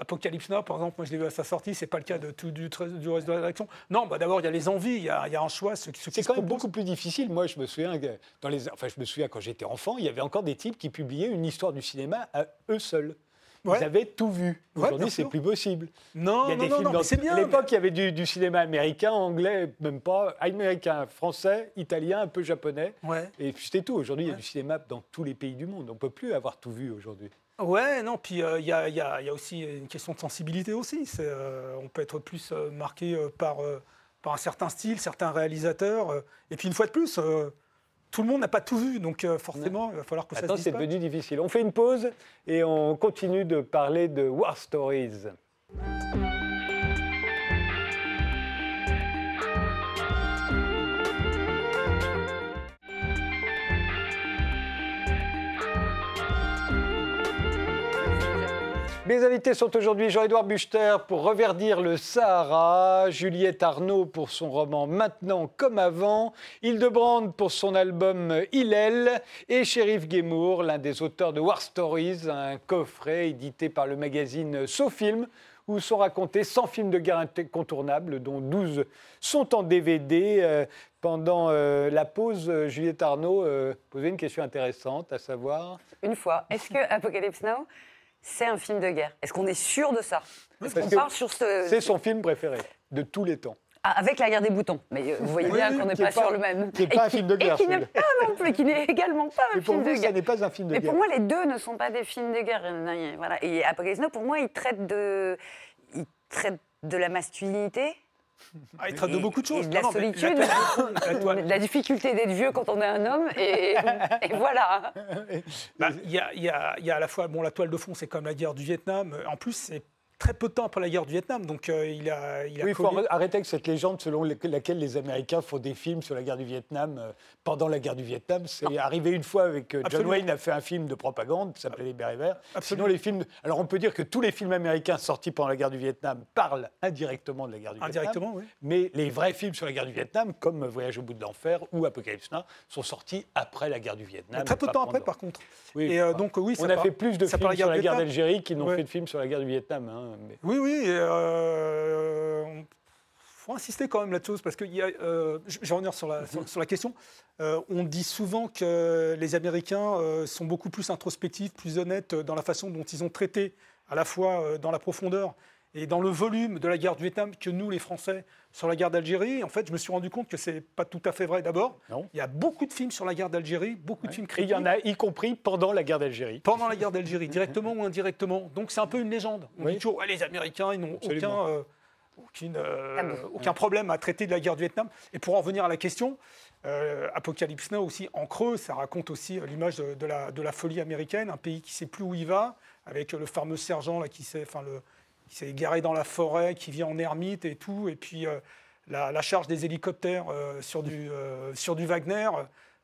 Speaker 3: Apocalypse Now, par exemple, moi je l'ai vu à sa sortie. C'est pas le cas de tout du, reste de la rédaction. Non, bah, d'abord il y a les envies, il y a, il y a un choix. Ce, ce
Speaker 1: C'est quand même beaucoup plus difficile. Moi, je me souviens dans les, enfin, je me souviens quand j'étais enfant, il y avait encore des types qui publiaient une histoire du cinéma à eux seuls.
Speaker 3: Ouais.
Speaker 1: ils avaient tout vu.
Speaker 3: Ouais,
Speaker 1: Aujourd'hui, c'est plus possible.
Speaker 3: Non,
Speaker 1: Il y a
Speaker 3: non,
Speaker 1: des
Speaker 3: non,
Speaker 1: films
Speaker 3: non,
Speaker 1: dans-
Speaker 3: mais c'est bien.
Speaker 1: À l'époque, il y avait du, du cinéma américain, anglais, même pas, américain, français, italien, un peu japonais.
Speaker 3: Ouais.
Speaker 1: Et puis c'était tout. Aujourd'hui, il y a du cinéma dans tous les pays du monde. On ne peut plus avoir tout vu aujourd'hui.
Speaker 3: Ouais, non, puis euh, il y, a, il y a- il y a aussi une question de sensibilité aussi. Euh, on peut être plus euh, marqué par, euh, par un certain style, certains réalisateurs. et puis une fois de plus, tout le monde n'a pas tout vu, donc euh, forcément, il va falloir que ça se
Speaker 1: c'est
Speaker 3: dispatche.
Speaker 1: devenu difficile. On fait une pause et on continue de parler de War Stories. Mes invités sont aujourd'hui Jean-Édouard Buchter pour reverdir le Sahara, Juliette Arnaud pour son roman Maintenant comme avant, Hildebrand pour son album Hillel et Shérif Guémour, l'un des auteurs de War Stories, un coffret édité par le magazine SoFilm où sont racontés 100 films de guerre incontournables, dont 12 sont en DVD. Euh, pendant euh, la pause, euh, Juliette Arnaud posait une question intéressante, à savoir...
Speaker 2: Une fois, est-ce que Apocalypse Now, c'est un film de guerre Est-ce qu'on est sûr de ça? Est-ce qu'on part sur ce...
Speaker 1: C'est son film préféré de tous les temps.
Speaker 2: Ah, avec la guerre des boutons. Mais euh, vous voyez
Speaker 1: Oui,
Speaker 2: bien
Speaker 1: oui,
Speaker 2: qu'on n'est pas, sur le même.
Speaker 1: qui est pas un film de guerre,
Speaker 2: Et qui n'est pas non plus, qui n'est également pas un
Speaker 1: Mais
Speaker 2: film
Speaker 1: vous,
Speaker 2: de
Speaker 1: ça
Speaker 2: guerre.
Speaker 1: n'est pas un film de
Speaker 2: Mais
Speaker 1: guerre.
Speaker 2: pour moi, les deux ne sont pas des films de guerre. Voilà. Et Apocalypse Now, pour moi, il traite de, il traite de la masculinité,
Speaker 3: Ah, il traite de beaucoup de choses.
Speaker 2: de la
Speaker 3: Non, non, mais
Speaker 2: solitude,
Speaker 3: la toile-
Speaker 2: de la difficulté d'être vieux quand on est un homme. Et, et voilà.
Speaker 3: Bah, Il y, a, il y a- il y a à la fois bon, la toile de fond, c'est comme la guerre du Vietnam. En plus, c'est très peu de temps après la guerre du Vietnam, donc euh, il a, il a
Speaker 1: Oui, il faut arrêter avec cette légende selon laquelle les Américains font des films sur la guerre du Vietnam euh, pendant la guerre du Vietnam. C'est arrivé une fois avec euh, John. Wayne a fait un film de propagande qui s'appelait Les Bérets Verts. Sinon, les films. Alors, on peut dire que tous les films américains sortis pendant la guerre du Vietnam parlent indirectement de la guerre du
Speaker 3: Indirectement,
Speaker 1: Vietnam.
Speaker 3: oui.
Speaker 1: Mais les vrais films sur la guerre du Vietnam, comme Voyage au bout de l'enfer ou Apocalypse Now, sont sortis après la guerre du Vietnam.
Speaker 3: Mais très peu de temps après, par contre.
Speaker 1: Oui,
Speaker 3: Et donc, oui,
Speaker 1: on
Speaker 3: ça
Speaker 1: a fait plus de films sur la guerre d'Algérie qu'ils n'ont fait de films sur la guerre du Vietnam. hein, mais-
Speaker 3: Oui, oui. Il faut insister quand même là-dessus parce que euh, je revenir sur la, sur, sur la question. Euh, on dit souvent que les Américains euh, sont beaucoup plus introspectifs, plus honnêtes dans la façon dont ils ont traité, à la fois euh, dans la profondeur et dans le volume de la guerre du Vietnam, que nous, les Français, sur la guerre d'Algérie. En fait, je me suis rendu compte que c'est pas tout à fait vrai. D'abord, il y a beaucoup de films sur la guerre d'Algérie, beaucoup de films
Speaker 1: Et il
Speaker 3: critiques.
Speaker 1: y en a, y compris pendant la guerre d'Algérie.
Speaker 3: Pendant la guerre d'Algérie, directement ou indirectement. Donc c'est un peu une légende. On
Speaker 1: Oui.
Speaker 3: dit toujours, Ouais, les Américains, ils n'ont aucun, euh, aucune, euh,
Speaker 2: Tabou.
Speaker 3: aucun problème à traiter de la guerre du Vietnam. Et pour en revenir à la question, euh, Apocalypse Now aussi, en creux, ça raconte aussi euh, l'image de, de la, de la folie américaine, un pays qui ne sait plus où il va, avec le fameux sergent là, qui s'est enfin, le- qui s'est égaré dans la forêt, qui vit en ermite et tout, et puis euh, la, la charge des hélicoptères euh, sur, du, euh, sur du Wagner.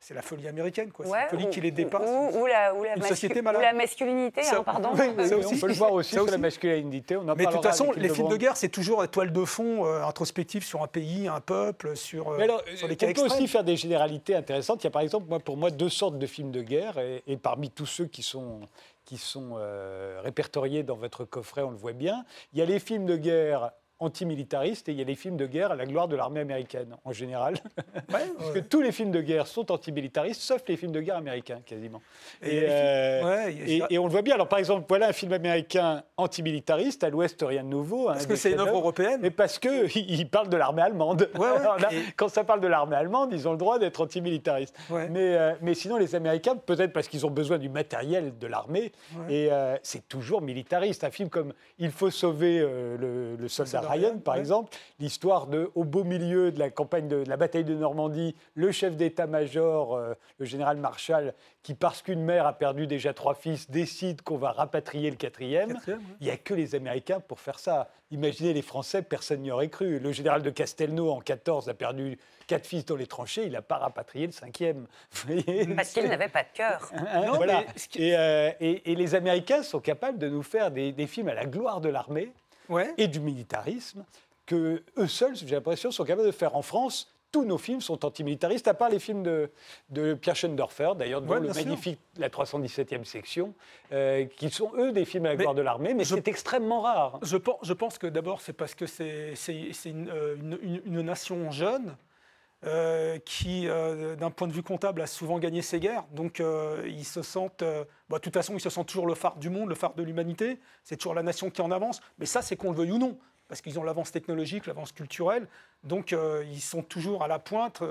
Speaker 3: C'est la folie américaine, quoi.
Speaker 2: Ouais,
Speaker 3: une folie
Speaker 2: ou-
Speaker 3: qui les dépasse.
Speaker 2: Ou, ou la, ou la
Speaker 3: Une société
Speaker 2: ou
Speaker 3: malade.
Speaker 2: la masculinité,
Speaker 3: Ça-
Speaker 2: hein, pardon.
Speaker 3: Oui,
Speaker 1: Oui,
Speaker 3: ça
Speaker 1: oui,
Speaker 3: aussi.
Speaker 1: on peut le voir aussi
Speaker 3: Ça
Speaker 1: sur la masculinité. On en
Speaker 3: Mais de toute façon, les films de guerre, c'est toujours la toile de fond euh, introspective sur un pays, un peuple, sur,
Speaker 1: Mais alors,
Speaker 3: sur les
Speaker 1: on peut aussi faire des généralités intéressantes. Il y a par exemple, moi, pour moi, deux sortes de films de guerre, et, et parmi tous ceux qui sont, qui sont euh, répertoriés dans votre coffret, on le voit bien, il y a les films de guerre antimilitaristes et il y a les films de guerre à la gloire de l'armée américaine, en général. Parce que tous les films de guerre sont antimilitaristes, sauf les films de guerre américains, quasiment.
Speaker 3: Et
Speaker 1: Et, euh,
Speaker 3: Ouais,
Speaker 1: et- on le voit bien. Alors, par exemple, voilà un film américain antimilitariste, À l'Ouest, rien de nouveau. un
Speaker 3: Parce que c'est une œuvre européenne.
Speaker 1: Mais parce qu'il parle de l'armée allemande. Alors là, Quand ça parle de l'armée allemande, ils ont le droit d'être antimilitaristes. Mais, euh, mais sinon, les Américains, peut-être parce qu'ils ont besoin du matériel de l'armée, et euh, c'est toujours militariste. Un film comme Il faut sauver le, soldat Ryan, par
Speaker 3: ouais.
Speaker 1: exemple, l'histoire de, au beau milieu de la campagne de, de la bataille de Normandie, le chef d'état-major, euh, le général Marshall, qui, parce qu'une mère a perdu déjà trois fils, décide qu'on va rapatrier le quatrième.
Speaker 3: Quatrième, ouais.
Speaker 1: Il n'y a que les Américains pour faire ça. Imaginez les Français, personne n'y aurait cru. Le général de Castelnau, en 14, a perdu quatre fils dans les tranchées, il n'a pas rapatrié le cinquième.
Speaker 2: Parce qu'il n'avait pas de cœur.
Speaker 1: Hein,
Speaker 3: Non,
Speaker 1: voilà.
Speaker 3: mais
Speaker 1: et, euh, et- et les Américains sont capables de nous faire des, des films à la gloire de l'armée
Speaker 3: Ouais.
Speaker 1: et du militarisme que eux seuls, j'ai l'impression, sont capables de faire en France. Tous nos films sont antimilitaristes, à part les films de, de Pierre Schoendorfer, d'ailleurs, dont
Speaker 3: Ouais,
Speaker 1: le
Speaker 3: sûr.
Speaker 1: magnifique La 317e section, euh, qui sont eux des films à la gloire de l'armée, mais c'est extrêmement rare.
Speaker 3: Je pense, je pense que d'abord, c'est parce que c'est une, euh, une- une- une nation jeune euh, qui, euh, d'un point de vue comptable, a souvent gagné ses guerres. Donc, euh, ils se sentent, bah, de toute façon, ils se sentent toujours le phare du monde, le phare de l'humanité. C'est toujours la nation qui en avance. Mais ça, c'est qu'on le veuille ou non, parce qu'ils ont l'avance technologique, l'avance culturelle. Donc, ils sont toujours à la pointe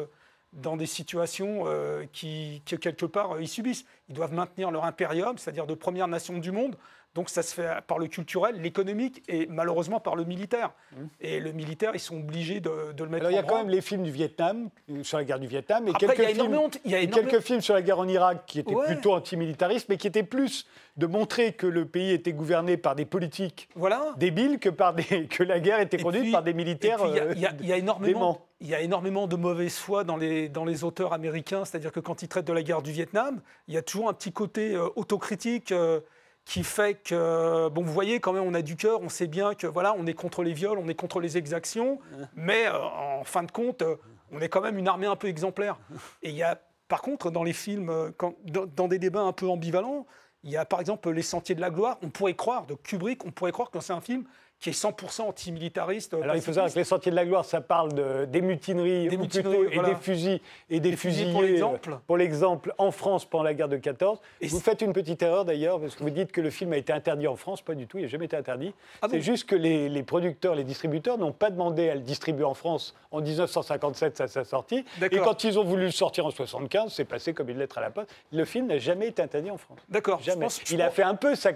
Speaker 3: dans des situations qui, que, quelque part, ils subissent. Ils doivent maintenir leur impérium, c'est-à-dire de première nation du monde. Donc, ça se fait par le culturel, l'économique et malheureusement par le militaire. Et le militaire, ils sont obligés de, de le mettre
Speaker 1: Alors, il y a
Speaker 3: en
Speaker 1: quand même les films du Vietnam, euh, sur la guerre du Vietnam, et
Speaker 3: Après,
Speaker 1: quelques, films,
Speaker 3: énormément-
Speaker 1: quelques sur la guerre en Irak qui étaient
Speaker 3: Ouais.
Speaker 1: plutôt antimilitaristes, mais qui étaient plus de montrer que le pays était gouverné par des politiques
Speaker 3: Voilà.
Speaker 1: débiles que, par des, que la guerre était conduite
Speaker 3: puis-
Speaker 1: par des militaires.
Speaker 3: puis, Il y a-
Speaker 1: euh,
Speaker 3: il y, a- il y a énormément, il y a énormément de mauvaise foi dans les, dans les auteurs américains, c'est-à-dire que quand ils traitent de la guerre du Vietnam, il y a toujours un petit côté euh, autocritique euh, qui fait que, bon, vous voyez, quand même, on a du cœur, on sait bien que, voilà, on est contre les viols, on est contre les exactions, mais euh, en fin de compte, euh, on est quand même une armée un peu exemplaire. Et il y a, par contre, dans les films, euh, dans, dans des débats un peu ambivalents, il y a par exemple Les Sentiers de la Gloire, on pourrait croire, de Kubrick, on pourrait croire que c'est un film qui est 100% antimilitariste.
Speaker 1: Alors il faut savoir que les Sentiers de la Gloire, ça parle de, des mutineries,
Speaker 3: Des mutineries,
Speaker 1: plutôt, et des fusils et des,
Speaker 3: Des fusillés pour
Speaker 1: euh,
Speaker 3: l'exemple.
Speaker 1: Pour l'exemple, en France pendant la guerre de 14.
Speaker 3: Et
Speaker 1: vous faites une petite erreur d'ailleurs, parce que vous dites que le film a été interdit en France. Pas du tout, il n'a jamais été interdit.
Speaker 3: Ah
Speaker 1: C'est
Speaker 3: bon
Speaker 1: juste que les, les producteurs, les distributeurs n'ont pas demandé à le distribuer en France en 1957 à sa sortie. Et quand ils ont voulu le sortir en 75, c'est passé comme une lettre à la poste. Le film n'a jamais été interdit en France.
Speaker 3: D'accord. je
Speaker 1: Jamais.
Speaker 3: pense- je
Speaker 1: il a
Speaker 3: pense-
Speaker 1: fait un peu sa,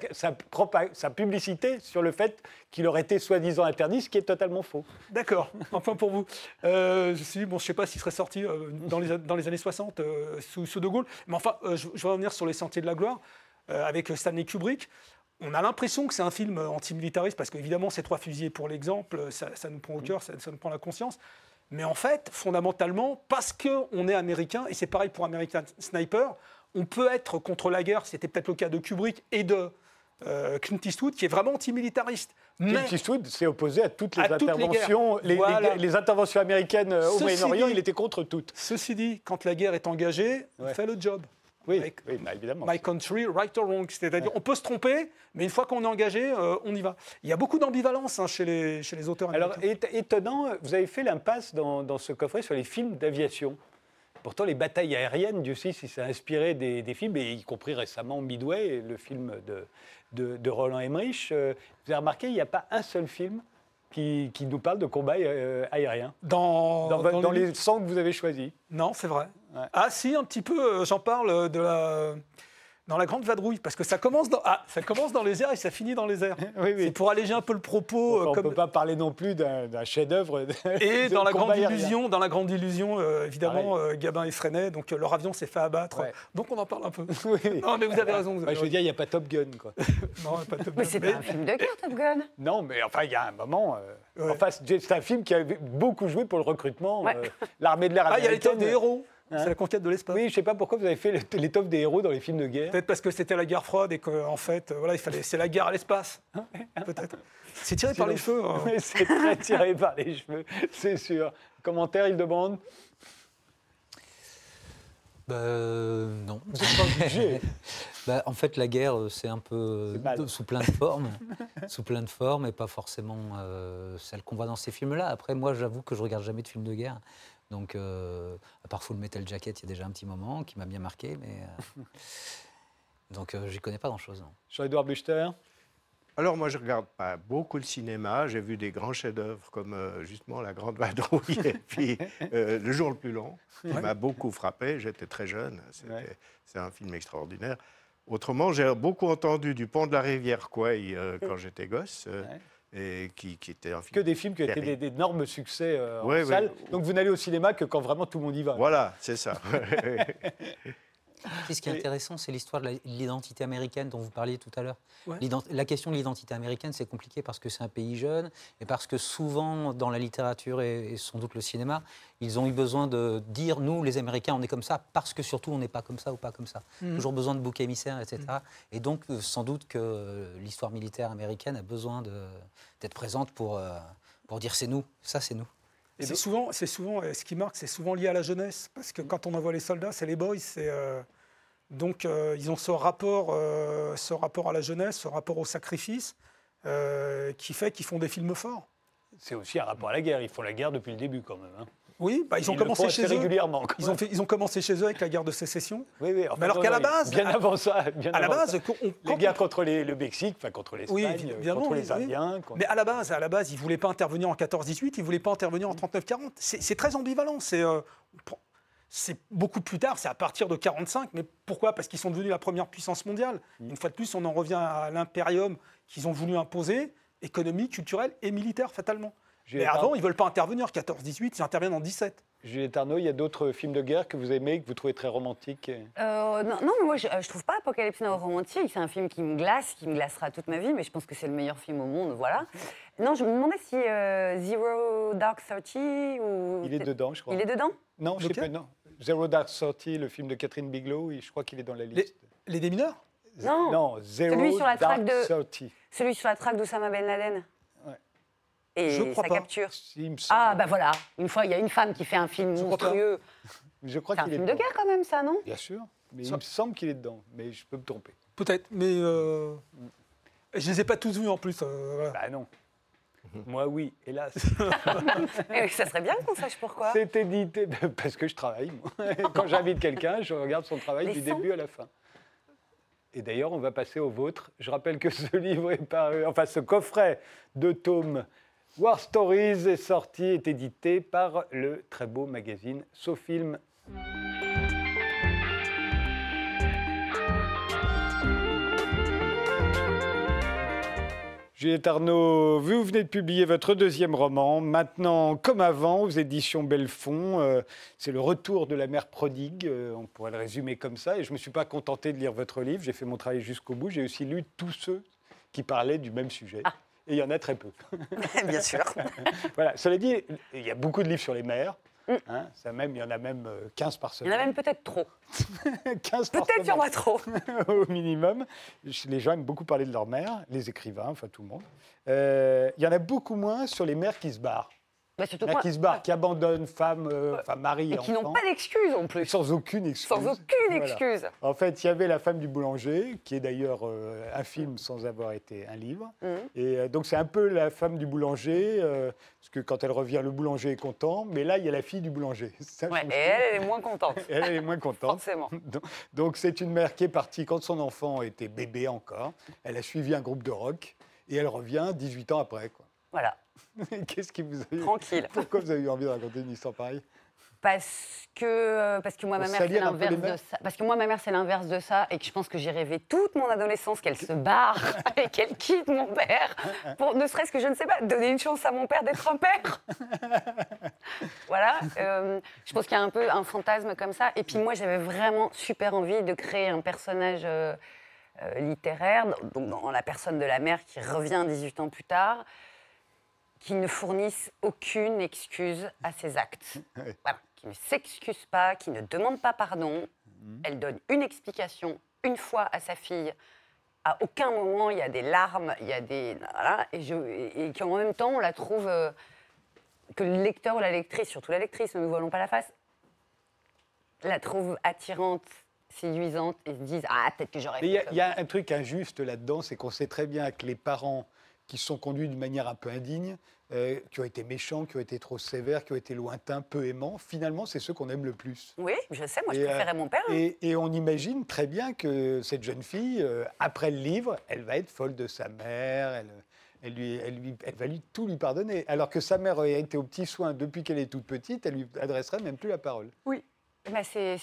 Speaker 1: sa publicité sur le fait qu'il aurait été soi-disant interdit, ce qui est totalement faux.
Speaker 3: D'accord, un point pour vous. Euh, je bon, ne sais pas s'il serait sorti euh, dans, les, dans les années 60 euh, sous, sous De Gaulle. Mais enfin, je, je vais revenir sur Les Sentiers de la Gloire avec Stanley Kubrick. On a l'impression que c'est un film antimilitariste parce qu'évidemment, ces trois fusillés pour l'exemple, ça, ça nous prend au cœur, ça, ça nous prend la conscience. Mais en fait, fondamentalement, parce qu'on est américain, et c'est pareil pour American Sniper, on peut être contre la guerre, c'était peut-être le cas de Kubrick et de euh, Clint Eastwood, qui est vraiment antimilitariste.
Speaker 1: Clint Eastwood s'est opposé à toutes les
Speaker 3: À
Speaker 1: interventions, les, les-
Speaker 3: Voilà.
Speaker 1: les interventions américaines euh, au Moyen-Orient, il était contre toutes.
Speaker 3: Ceci dit, quand la guerre est engagée, on fait le job.
Speaker 1: Oui,
Speaker 3: Avec-
Speaker 1: oui, bah, évidemment.
Speaker 3: My country, right or wrong. C'est-à-dire, on peut se tromper, mais une fois qu'on est engagé, euh, on y va. Il y a beaucoup d'ambivalence hein, chez, les, chez les auteurs
Speaker 1: Alors,
Speaker 3: américains.
Speaker 1: étonnant, vous avez fait l'impasse dans, dans ce coffret sur les films d'aviation. Pourtant, les batailles aériennes, Dieu sait si ça a inspiré des, des films, et y compris récemment Midway, le film de, de, de Roland Emmerich. Euh, Vous avez remarqué, il n'y a pas un seul film qui, qui nous parle de combat euh, aérien.
Speaker 3: dans,
Speaker 1: Dans,
Speaker 3: dans
Speaker 1: dans
Speaker 3: les-
Speaker 1: les 100 que vous avez choisis.
Speaker 3: Non, c'est vrai.
Speaker 1: Ouais.
Speaker 3: Ah si, un petit peu, euh, j'en parle euh, de la... dans la grande vadrouille, parce que ça commence dans, ah, ça commence dans les airs et ça finit dans les airs.
Speaker 1: Oui, oui.
Speaker 3: C'est pour alléger un peu le propos.
Speaker 1: Enfin,
Speaker 3: euh,
Speaker 1: on ne
Speaker 3: comme...
Speaker 1: peut pas parler non plus d'un chef-d'œuvre.
Speaker 3: Et
Speaker 1: de
Speaker 3: dans la grande illusion, dans la grande illusion, euh, évidemment, euh, Gabin et Freinet, donc euh, leur avion s'est fait abattre.
Speaker 1: Ouais.
Speaker 3: Donc on en parle un peu.
Speaker 1: Oui.
Speaker 3: Non, mais vous avez raison. Vous
Speaker 1: je veux dire, il n'y a pas Top Gun. Quoi.
Speaker 3: Non, pas de-
Speaker 2: Mais c'est
Speaker 3: mais-
Speaker 2: pas un film de guerre, Top Gun.
Speaker 1: Non, mais enfin, il y a un moment. euh,
Speaker 3: Ouais.
Speaker 1: Enfin, c'est un film qui a beaucoup joué pour le recrutement.
Speaker 2: Ouais.
Speaker 1: euh, L'armée de l'air
Speaker 3: Ah, il y a
Speaker 1: américaine.
Speaker 3: l'étoffe des héros.
Speaker 1: Hein
Speaker 3: C'est la conquête de l'espace.
Speaker 1: Oui, je sais pas pourquoi vous avez fait le- l'étoffe des héros dans les films de guerre.
Speaker 3: Peut-être parce que c'était la guerre froide et qu'en fait, euh, voilà, il fallait, c'est la guerre à l'espace. Peut-être. C'est tiré par les cheveux. hein.
Speaker 1: Oui, c'est très tiré par les cheveux, c'est sûr. Commentaire, il demande.
Speaker 5: Bah, euh, non.
Speaker 1: obligé.
Speaker 5: Bah, en fait, la guerre, euh, c'est un peu sous plein de formes, sous plein de formes, et pas forcément euh, celle qu'on voit dans ces films-là. Après, moi, j'avoue que je regarde jamais de films de guerre. Donc, euh, à part Full Metal Jacket, il y a déjà un petit moment qui m'a bien marqué, mais euh, donc euh, j'y connais pas grand-chose.
Speaker 1: Jean-Edouard Buchter.
Speaker 4: Alors moi, je regarde pas beaucoup le cinéma. J'ai vu des grands chefs-d'œuvre comme euh, justement La Grande Vadrouille et puis euh, Le Jour le plus long, qui m'a beaucoup frappé. J'étais très jeune.
Speaker 1: Ouais.
Speaker 4: C'est un film extraordinaire. Autrement, j'ai beaucoup entendu du Pont de la Rivière Quay euh, quand j'étais gosse, euh, et qui, qui film
Speaker 1: Que des films qui ont été
Speaker 4: terrible.
Speaker 1: des- d'énormes succès euh, en
Speaker 4: Ouais, ouais.
Speaker 1: salle. Donc vous n'allez au cinéma que quand vraiment tout le monde y va.
Speaker 4: Voilà, c'est ça.
Speaker 5: Ce qui est intéressant, c'est l'histoire de l'identité américaine dont vous parliez tout à l'heure.
Speaker 3: Ouais.
Speaker 5: La question de l'identité américaine, c'est compliqué parce que c'est un pays jeune et parce que souvent, dans la littérature et, et sans doute le cinéma, ils ont eu besoin de dire nous, les Américains, on est comme ça parce que surtout on n'est pas comme ça ou pas comme ça.
Speaker 3: Mhm.
Speaker 5: Toujours besoin de boucs émissaires, etc. Et donc, euh, sans doute que euh, l'histoire militaire américaine a besoin d'être présente pour, euh, pour dire c'est nous, ça c'est nous.
Speaker 3: C'est
Speaker 1: donc-
Speaker 3: souvent, c'est souvent, ce qui marque, c'est souvent lié à la jeunesse, parce que quand on envoie les soldats, c'est les boys, c'est euh, donc euh, ils ont ce rapport, euh, ce rapport à la jeunesse, ce rapport au sacrifice, qui fait qu'ils font des films forts.
Speaker 1: C'est aussi un rapport à la guerre. Ils font la guerre depuis le début quand même. hein.
Speaker 3: Oui, bah, ils ont
Speaker 1: Ils le
Speaker 3: commencé
Speaker 1: font
Speaker 3: chez eux.
Speaker 1: régulièrement.
Speaker 3: Ils ont,
Speaker 1: même.
Speaker 3: fait- ils ont commencé chez eux avec la guerre de sécession.
Speaker 1: Oui, oui. enfin,
Speaker 3: Mais alors qu'à la base,
Speaker 1: bien avant ça, bien
Speaker 3: À la base, on-
Speaker 1: les guerres contre les- le Mexique, enfin contre l'Espagne,
Speaker 3: Oui, évidemment,
Speaker 1: contre les. Indiens. contre-
Speaker 3: Mais à la base, à la base, ils voulaient pas intervenir en 14-18, ils voulaient pas intervenir en 39-40. C'est très ambivalent. C'est euh, c'est beaucoup plus tard, c'est à partir de 45. Mais pourquoi? Parce qu'ils sont devenus la première puissance mondiale.
Speaker 1: Mm.
Speaker 3: Une fois de plus, on en revient à l'impérium qu'ils ont voulu imposer, économique, culturel et militaire, fatalement.
Speaker 1: Juliette
Speaker 3: Mais avant, ils veulent pas intervenir 14-18, ils interviennent en 17.
Speaker 1: Juliette Arnaud, il y a d'autres films de guerre que vous aimez, que vous trouvez très romantiques
Speaker 2: Euh, non, non, mais moi je, je trouve pas Apocalypse Now romantique. C'est un film qui me glace, qui me glacera toute ma vie, mais je pense que c'est le meilleur film au monde, voilà. Non, je me demandais si euh, Zero Dark Thirty ou.
Speaker 1: Il est dedans, je crois.
Speaker 2: Il est dedans?
Speaker 1: Non, je sais
Speaker 3: Lequel
Speaker 1: pas, non. Zero Dark Thirty, le film de Catherine Bigelow, je crois qu'il est dans la liste.
Speaker 3: les démineurs?
Speaker 2: Non.
Speaker 1: non Zero
Speaker 2: Celui sur la traque
Speaker 1: Dark
Speaker 2: de-
Speaker 1: Thirty.
Speaker 2: Celui sur la traque d'Oussama Ben Laden. Et
Speaker 3: Je crois
Speaker 2: sa
Speaker 3: pas.
Speaker 2: capture.
Speaker 1: Me
Speaker 2: Ah, bah voilà. Une fois, il y a une femme qui fait un film
Speaker 3: Je
Speaker 2: monstrueux.
Speaker 1: Je crois
Speaker 2: C'est un
Speaker 1: qu'il est
Speaker 2: film de guerre quand même, ça, non?
Speaker 1: Bien sûr, mais
Speaker 3: Ça-
Speaker 1: il me semble qu'il est dedans, mais je peux me tromper.
Speaker 3: Peut-être, mais euh, je les ai pas tous vus en plus. euh, voilà.
Speaker 1: Bah non. Moi, oui, hélas.
Speaker 2: Eh, Ça serait bien qu'on sache pourquoi.
Speaker 1: C'est édité parce que je travaille. moi. Quand j'invite quelqu'un, je regarde son travail
Speaker 2: Les
Speaker 1: du début à la fin. Et d'ailleurs, on va passer au vôtre. Je rappelle que ce livre est paru, enfin ce coffret de tomes War Stories est sorti, est édité par le très beau magazine Sofilm. Juliette Arnaud, vous venez de publier votre deuxième roman, maintenant comme avant, aux éditions Belfond. Euh, c'est le retour de la mère prodigue, euh, on pourrait le résumer comme ça. Et je ne me suis pas contenté de lire votre livre, j'ai fait mon travail jusqu'au bout. J'ai aussi lu tous ceux qui parlaient du même sujet. Et il y en a très peu.
Speaker 2: Bien sûr.
Speaker 1: voilà. Cela dit, il y a beaucoup de livres sur les mères. Hein, ça même, il y en a même euh, 15 par
Speaker 2: Il y en
Speaker 1: semaine.
Speaker 2: a même peut-être trop.
Speaker 1: 15 par
Speaker 2: Peut-être il y en
Speaker 1: semaine
Speaker 2: a trop.
Speaker 1: au minimum. Les gens aiment beaucoup parler de leur mère, les écrivains, enfin tout le monde. Euh, il y en a beaucoup moins sur les mères qui se barrent.
Speaker 2: Bah, surtout
Speaker 1: Là,
Speaker 2: moi,
Speaker 1: qui se barrent, qui abandonnent femmes, euh, enfin mari
Speaker 2: et qui n'ont pas d'excuses en plus.
Speaker 1: sans aucune excuse.
Speaker 2: Sans aucune
Speaker 1: Voilà.
Speaker 2: excuse.
Speaker 1: En fait, il y avait La femme du boulanger, qui est d'ailleurs euh, un film sans avoir été un livre.
Speaker 2: Mhm.
Speaker 1: Et euh, donc, c'est un peu la femme du boulanger, euh, parce que quand elle revient, le boulanger est content, mais là, il y a la fille du boulanger. Ça
Speaker 2: Ouais,
Speaker 1: change
Speaker 2: et elle, elle est moins contente.
Speaker 1: elle, elle est moins contente.
Speaker 2: Forcément.
Speaker 1: Donc- Donc, c'est une mère qui est partie quand son enfant était bébé encore. Elle a suivi un groupe de rock et elle revient 18 ans après. quoi.
Speaker 2: Voilà,
Speaker 1: Qu'est-ce qui vous a eu
Speaker 2: tranquille.
Speaker 1: Pourquoi vous avez eu envie de raconter une histoire pareille
Speaker 2: Parce que, euh, parce que moi, ma mère, c'est l'inverse de ça. Parce que moi, ma mère, c'est l'inverse de ça. Et que je pense que j'ai rêvé toute mon adolescence qu'elle se barre et qu'elle quitte mon père. Pour, ne serait-ce que, je ne sais pas, donner une chance à mon père d'être un père. voilà. euh, je pense qu'il y a un peu un fantasme comme ça. Et puis, moi, j'avais vraiment super envie de créer un personnage. euh, euh, littéraire, donc dans la personne de la mère qui revient 18 ans plus tard, qui ne fournisse aucune excuse à ses actes. Voilà, qui ne s'excuse pas, qui ne demande pas pardon. Elle donne une explication une fois à sa fille. À aucun moment il y a des larmes, il y a des voilà, et, je, et, qu'en même temps on la trouve euh, que le lecteur ou la lectrice, surtout la lectrice, ne nous voilons pas la face, la trouve attirante, séduisante et se disent ah peut-être que j'aurais fait
Speaker 1: y, il y a un truc injuste là-dedans, c'est qu'on sait très bien que les parents qui se sont conduits d'une manière un peu indigne, euh, qui ont été méchants, qui ont été trop sévères, qui ont été lointains, peu aimants, finalement, c'est ceux qu'on aime le plus.
Speaker 2: Oui, je sais, moi je
Speaker 1: Et, euh,
Speaker 2: préférais mon père. hein.
Speaker 1: Et, et on imagine très bien que cette jeune fille, euh, après le livre, elle va être folle de sa mère, elle, elle, lui, elle, lui- elle va lui, tout lui pardonner. Alors que sa mère a été aux petits soins depuis qu'elle est toute petite, elle lui adresserait même plus la parole.
Speaker 2: Oui. Bah, c'est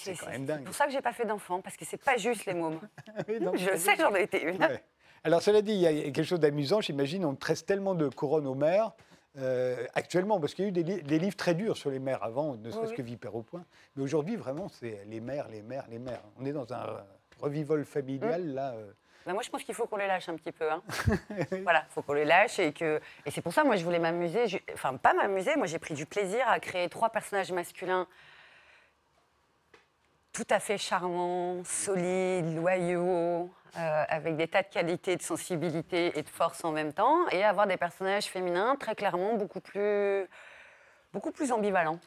Speaker 2: pour ça que j'ai pas fait d'enfant, parce que c'est pas juste les mômes.
Speaker 1: Non,
Speaker 2: je sais,
Speaker 1: bien.
Speaker 2: j'en ai été une.
Speaker 1: Ouais. Alors, cela dit, il y a quelque chose d'amusant, j'imagine, on tresse tellement de couronnes aux mères euh, actuellement, parce qu'il y a eu des, li- des livres très durs sur les mères avant, ne serait-ce
Speaker 2: oui.
Speaker 1: que Vipère au point. Mais aujourd'hui, vraiment, c'est les mères, les mères, les mères. On est dans un euh, revivol familial,
Speaker 2: Mmh.
Speaker 1: là. euh,
Speaker 2: Bah, moi, je pense qu'il faut qu'on les lâche un petit peu. Hein. voilà, il faut qu'on les lâche. Et, que... et c'est pour ça, moi, je voulais m'amuser. je- Enfin, pas m'amuser, moi, j'ai pris du plaisir à créer trois personnages masculins tout à fait charmants, solides, loyaux, euh, avec des tas de qualités, de sensibilité et de force en même temps, et avoir des personnages féminins très clairement beaucoup plus, beaucoup plus ambivalents.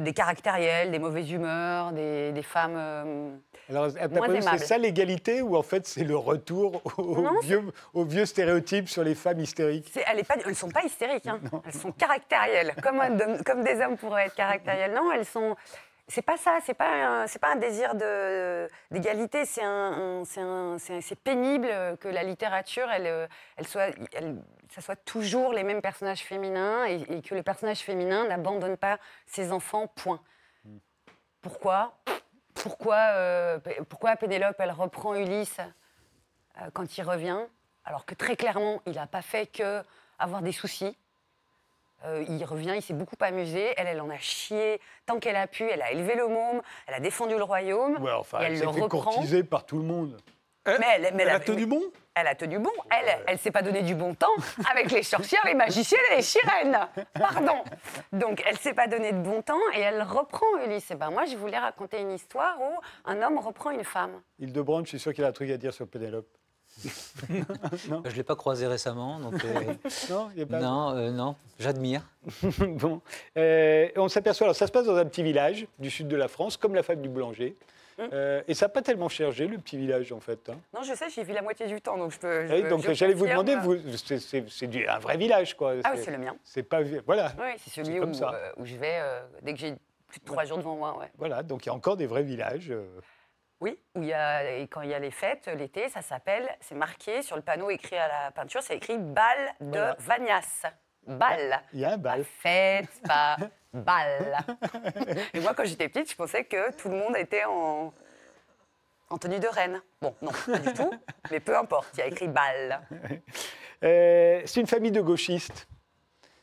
Speaker 2: des caractériels, des mauvaises humeurs, des, des femmes. euh,
Speaker 1: Alors, c'est ça l'égalité ou en fait c'est le retour au,
Speaker 2: Non,
Speaker 1: vieux, au vieux stéréotype sur les femmes hystériques?
Speaker 2: Elles ne sont pas hystériques, hein. elles sont caractérielles, comme, comme des hommes pourraient être caractériels. Non, elles sont. C'est pas ça, c'est pas un, c'est pas un désir de- d'égalité, c'est un, un- c'est un- c'est- c'est pénible que la littérature, elle, elle soit, elle- ça soit toujours les mêmes personnages féminins et, et que le personnage féminin n'abandonne pas ses enfants. Point. Pourquoi? Pourquoi, euh, pourquoi Pénélope, elle reprend Ulysse euh, quand il revient, alors que très clairement, il n'a pas fait que avoir des soucis? Euh, il revient, il s'est beaucoup amusé. Elle, elle en a chié tant qu'elle a pu. Elle a élevé le môme, elle a défendu le royaume.
Speaker 1: Ouais, enfin,
Speaker 2: et
Speaker 1: elle
Speaker 2: elle
Speaker 1: s'est
Speaker 2: le
Speaker 1: fait
Speaker 2: reprend.
Speaker 1: courtiser par tout le monde.
Speaker 2: Mais elle, mais
Speaker 3: Elle a tenu bon
Speaker 2: Elle a tenu bon. Elle, elle s'est pas donné du bon temps avec les sorcières, les magiciennes et les sirènes. Pardon. Donc, elle s'est pas donné de bon temps et elle reprend Ulysse. Et ben moi, je voulais raconter une histoire où un homme reprend une femme.
Speaker 1: Hildebrand, je suis sûr qu'il a un truc à dire sur Pénélope.
Speaker 5: Je ne l'ai pas croisé récemment, donc euh,
Speaker 1: Non, il y a pas-
Speaker 5: non, euh, non, j'admire.
Speaker 1: bon. Euh, on s'aperçoit, alors ça se passe dans un petit village du sud de la France, comme la femme du boulanger. Euh, et ça n'a pas tellement changé, le petit village, en fait. hein.
Speaker 2: Non, je sais, j'y vis la moitié du temps, donc je peux. je
Speaker 1: Eh, donc j'allais vous demander, vous, c'est- un vrai village, quoi.
Speaker 2: Ah oui, c'est le mien.
Speaker 1: C'est pas. Voilà.
Speaker 2: Oui, c'est celui où, où je vais euh, dès que j'ai plus de trois jours devant moi. Ouais.
Speaker 1: Voilà, donc il y a encore des vrais villages.
Speaker 2: Oui, où il y a, et quand il y a les fêtes, l'été, ça s'appelle, c'est marqué sur le panneau écrit à la peinture, c'est écrit bal de
Speaker 1: Voilà.
Speaker 2: Vagnas. Bal.
Speaker 1: Il y a un
Speaker 2: Pas
Speaker 1: bal.
Speaker 2: fête, pas bal. Et moi, quand j'étais petite, je pensais que tout le monde était en, en tenue de reine. Bon, non, pas du tout, mais peu importe, il y a écrit bal.
Speaker 1: Euh, c'est une famille de gauchistes.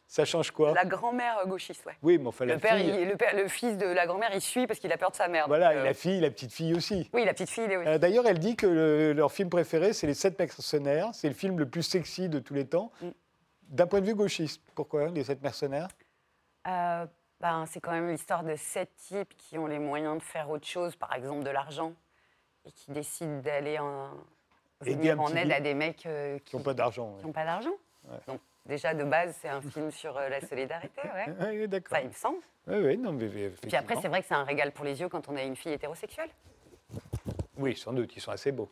Speaker 1: Ça change quoi
Speaker 2: La grand-mère gauchiste, ouais.
Speaker 1: Oui, mais enfin, la
Speaker 2: Le, père,
Speaker 1: fille.
Speaker 2: il- le, père- le fils de la grand-mère, il suit parce qu'il a peur de sa mère.
Speaker 1: Voilà,
Speaker 2: donc,
Speaker 1: et
Speaker 2: euh,
Speaker 1: la fille, la petite fille aussi.
Speaker 2: Oui, la petite fille, aussi.
Speaker 1: Euh, D'ailleurs, elle dit que le- leur film préféré, c'est Les Sept mercenaires. C'est le film le plus sexy de tous les temps.
Speaker 2: Mm.
Speaker 1: D'un point de vue gauchiste. Pourquoi Les Sept mercenaires?
Speaker 2: Euh, ben, c'est quand même l'histoire de sept types qui ont les moyens de faire autre chose, par exemple de l'argent, et qui décident d'aller en, venir en aide à des mecs euh,
Speaker 1: Qui n'ont pas d'argent.
Speaker 2: qui n'ont pas d'argent.
Speaker 1: Ouais.
Speaker 2: Déjà, de base, c'est un film sur euh, la solidarité, ouais.
Speaker 1: Oui, oui, d'accord.
Speaker 2: Enfin, il me semble.
Speaker 1: Oui, oui, non, mais,
Speaker 2: Puis après, c'est vrai que c'est un régal pour les yeux quand on a une fille hétérosexuelle.
Speaker 1: Oui, sans doute, ils sont assez beaux.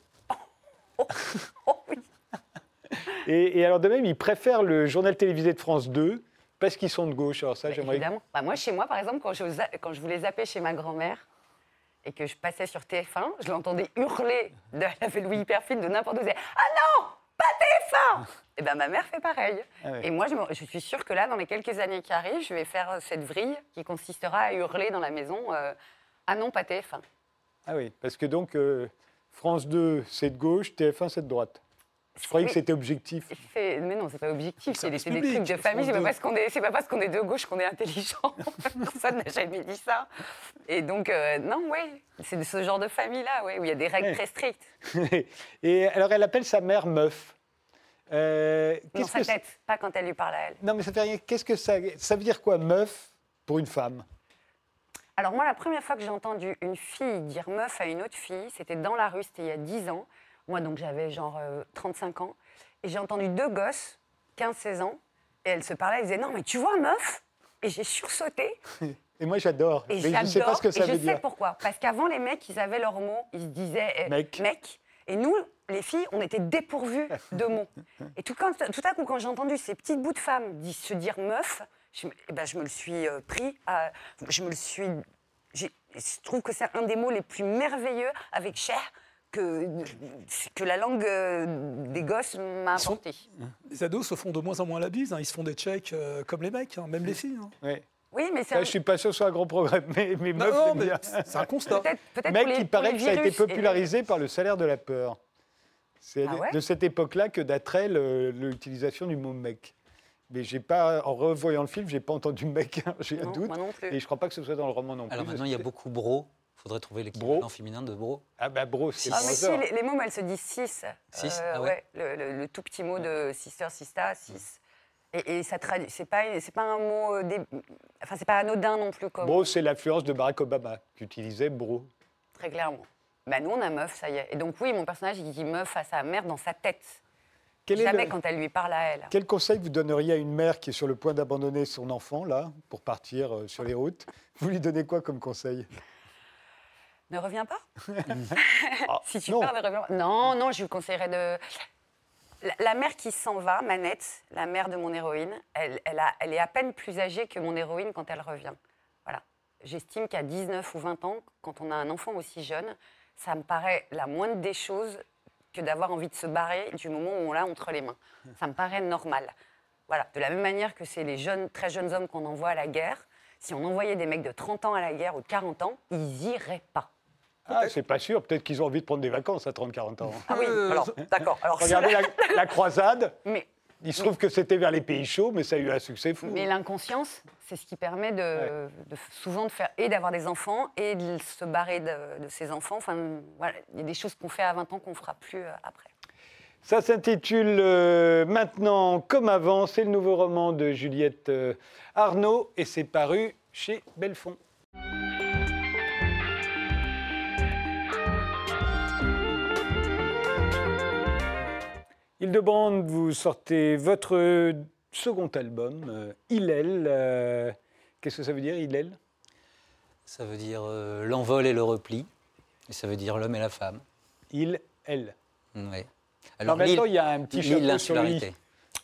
Speaker 2: Oh oui
Speaker 1: Et, et alors, de même, ils préfèrent le journal télévisé de France 2 parce qu'ils sont de gauche. Alors ça,
Speaker 2: Bah,
Speaker 1: j'aimerais...
Speaker 2: Évidemment. Bah, moi, chez moi, par exemple, quand je, za- quand je voulais zapper chez ma grand-mère et que je passais sur TF1, je l'entendais hurler de la Louis hyper fine de n'importe où. elle disait, Ah non, pas TF1 Et ben ma mère fait pareil.
Speaker 1: Ah.
Speaker 2: Et moi, je, suis sûre que là, dans les quelques années qui arrivent, je vais faire euh, cette vrille qui consistera à hurler dans la maison euh, Ah non, pas TF1.
Speaker 1: Ah oui, parce que donc, euh, France 2, c'est de gauche, TF1, c'est de droite. Je croyais que c'était objectif.
Speaker 2: Mais non, c'est pas objectif, c'est des, trucs de famille. C'est pas, parce qu'on est, pas parce qu'on est de gauche qu'on est intelligent. Personne n'a jamais dit ça. Et donc, euh, non, oui, c'est de ce genre de famille-là, ouais, où il y a des règles
Speaker 1: Ouais.
Speaker 2: très strictes.
Speaker 1: et alors, elle appelle sa mère meuf. Euh,
Speaker 2: Dans sa
Speaker 1: que
Speaker 2: tête, pas quand elle lui parle à elle.
Speaker 1: Non, mais ça fait rien. Qu'est-ce que ça... Ça veut dire quoi, meuf, pour une femme?
Speaker 2: Alors moi, la première fois que j'ai entendu une fille dire meuf à une autre fille, c'était dans la rue, c'était il y a 10 ans. Moi, donc, j'avais genre euh, 35 ans. Et j'ai entendu deux gosses, 15-16 ans, et elles se parlaient, elles disaient, non, mais tu vois, meuf? Et j'ai sursauté.
Speaker 1: Et moi, j'adore.
Speaker 2: Et
Speaker 1: Mais je sais pas ce que ça
Speaker 2: et
Speaker 1: veut
Speaker 2: je
Speaker 1: dire.
Speaker 2: sais pourquoi. Parce qu'avant, les mecs, ils avaient leurs mots. Ils se disaient eh,
Speaker 1: Mec.
Speaker 2: Et nous, les filles, on était dépourvues de mots. Et tout, quand- tout à coup, quand j'ai entendu ces petites bouts de femmes se dire meuf, je, me- eh ben, je me le suis euh, pris. à- je me le suis. Je trouve que c'est un des mots les plus merveilleux avec cher que, que la langue euh, des gosses m'a
Speaker 3: sont-
Speaker 2: apporté.
Speaker 3: Les ados se font de moins en moins la bise, hein. ils se font des checks euh, comme les mecs, hein, même les filles. hein.
Speaker 2: Oui, mais c'est
Speaker 1: Ça,
Speaker 2: un-
Speaker 1: je suis pas sûr que ce soit un grand progrès, mais, mais
Speaker 3: c'est un constat.
Speaker 2: peut-être peut-être
Speaker 1: Mec,
Speaker 2: les,
Speaker 1: il paraît
Speaker 2: les
Speaker 1: que ça a été
Speaker 2: les-
Speaker 1: popularisé par le salaire de la peur. C'est
Speaker 2: Ah ouais
Speaker 1: de cette époque-là que daterait l'utilisation du mot mec. Mais j'ai pas, en revoyant le film, j'ai pas entendu mec, hein, j'ai un doute.
Speaker 2: moi non plus.
Speaker 1: Et je crois pas que ce soit dans le roman non plus.
Speaker 5: Alors maintenant, il y a beaucoup bro. Il faudrait trouver
Speaker 1: Bro.
Speaker 5: l'équivalent féminin de bro.
Speaker 1: Ah bah bro, c'est
Speaker 2: Ah, mais si, les, les mômes, elles se disent 6.
Speaker 5: Six Ah ouais.
Speaker 2: le, le- le tout petit mot de sister, sista, 6. Et, et ça traduit. C'est pas, c'est pas un mot. euh, dé- Enfin, c'est pas anodin non plus, comme.
Speaker 1: Bro, c'est l'influence de Barack Obama, qui utilisait bro.
Speaker 2: Très clairement. Bah, nous, on a meuf, ça y est. Et donc, oui, mon personnage, il dit meuf à sa mère dans sa tête.
Speaker 1: Quel
Speaker 2: Jamais
Speaker 1: le-
Speaker 2: quand elle lui parle à elle.
Speaker 1: Quel conseil vous donneriez à une mère qui est sur le point d'abandonner son enfant, là, pour partir euh, sur les routes? Vous lui donnez quoi comme conseil?
Speaker 2: Ne reviens pas?
Speaker 1: Ah,
Speaker 2: Si tu
Speaker 1: non.
Speaker 2: pars, ne reviens pas. Non, non, je lui conseillerais de. La, la mère qui s'en va, Manette, la mère de mon héroïne, elle, elle, a- elle est à peine plus âgée que mon héroïne quand elle revient. Voilà. J'estime qu'à 19 ou 20 ans, quand on a un enfant aussi jeune, ça me paraît la moindre des choses que d'avoir envie de se barrer du moment où on l'a entre les mains. Ça me paraît normal. Voilà. De la même manière que c'est les jeunes, très jeunes hommes qu'on envoie à la guerre, si on envoyait des mecs de 30 ans à la guerre ou de 40 ans, ils iraient pas.
Speaker 1: Ah, c'est pas sûr. Peut-être qu'ils ont envie de prendre des vacances à 30-40 ans.
Speaker 2: Ah oui, alors, d'accord. Alors,
Speaker 1: Regardez la, la croisade.
Speaker 2: Mais,
Speaker 1: Il se trouve que c'était vers les pays chauds, mais ça a eu un succès fou.
Speaker 2: mais l'inconscience, c'est ce qui permet de, de- souvent de faire et d'avoir des enfants et de se barrer de, de ses enfants. Enfin, voilà, il y a des choses qu'on fait à 20 ans qu'on fera plus euh, après.
Speaker 1: Ça s'intitule euh, Maintenant comme avant. C'est le nouveau roman de Juliette euh, Arnaud et c'est paru chez Belfond. Hildebrand, vous sortez votre second album, euh, Hillel. euh, Qu'est-ce que ça veut dire, Hillel
Speaker 5: Ça veut dire euh, l'envol et le repli. Et ça veut dire l'homme et la femme.
Speaker 1: Il, elle.
Speaker 5: Oui.
Speaker 1: temps, il y a un petit
Speaker 5: l'île, l'insularité.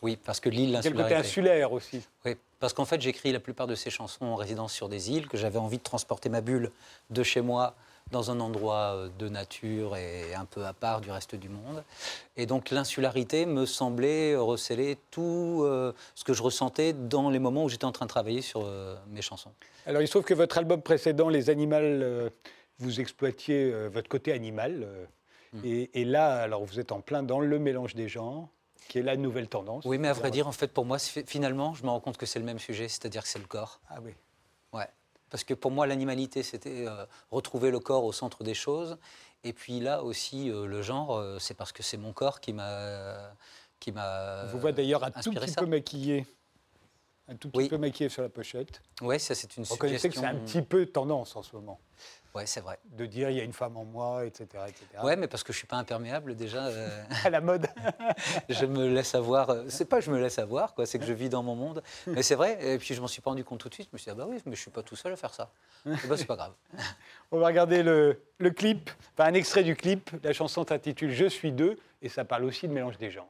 Speaker 5: Oui, parce que l'île,
Speaker 1: le côté
Speaker 5: l'insularité.
Speaker 1: insulaire aussi.
Speaker 5: Oui, parce qu'en fait, j'écris la plupart de ces chansons en résidence sur des îles, que j'avais envie de transporter ma bulle de chez moi dans un endroit euh, de nature et un peu à part du reste du monde. Et donc l'insularité me semblait receler tout euh, ce que je ressentais dans les moments où j'étais en train de travailler sur euh, mes chansons.
Speaker 1: Alors, il se trouve que votre album précédent, Les Animaux, euh, vous exploitiez votre côté animal.
Speaker 5: Hmm.
Speaker 1: et, et là, alors, vous êtes en plein dans le mélange des genres, qui est la nouvelle tendance.
Speaker 5: Oui, mais à vrai dire, en fait, pour moi, finalement, je me rends compte que c'est le même sujet, c'est-à-dire que c'est le corps.
Speaker 1: Ah oui.
Speaker 5: Parce que pour moi, l'animalité, c'était euh, retrouver le corps au centre des choses. Et puis là aussi, euh, le genre, euh, c'est parce que c'est mon corps qui m'a. qui m'a.
Speaker 1: On vous voit d'ailleurs un tout petit
Speaker 5: ça.
Speaker 1: peu maquillé. Un tout petit
Speaker 5: Oui.
Speaker 1: peu maquillé sur la pochette.
Speaker 5: Ouais, ça, c'est une
Speaker 1: Vous reconnaissez que
Speaker 5: suggestion.
Speaker 1: c'est un petit peu tendance en ce moment.
Speaker 5: Ouais, c'est vrai.
Speaker 1: De dire, il y a une femme en moi, etc. etc.
Speaker 5: Ouais, mais parce que je suis pas imperméable déjà. euh,
Speaker 1: À la mode.
Speaker 5: je me laisse avoir. euh, C'est pas que je me laisse avoir, quoi. C'est que je vis dans mon monde. Mais c'est vrai. Et puis je m'en suis pas rendu compte tout de suite. Je me suis dit ah bah oui, mais je suis pas tout seul à faire ça. Et bah c'est pas grave.
Speaker 1: On va regarder le, le clip, enfin un extrait du clip. La chanson s'intitule Je suis deux et ça parle aussi de mélange des genres.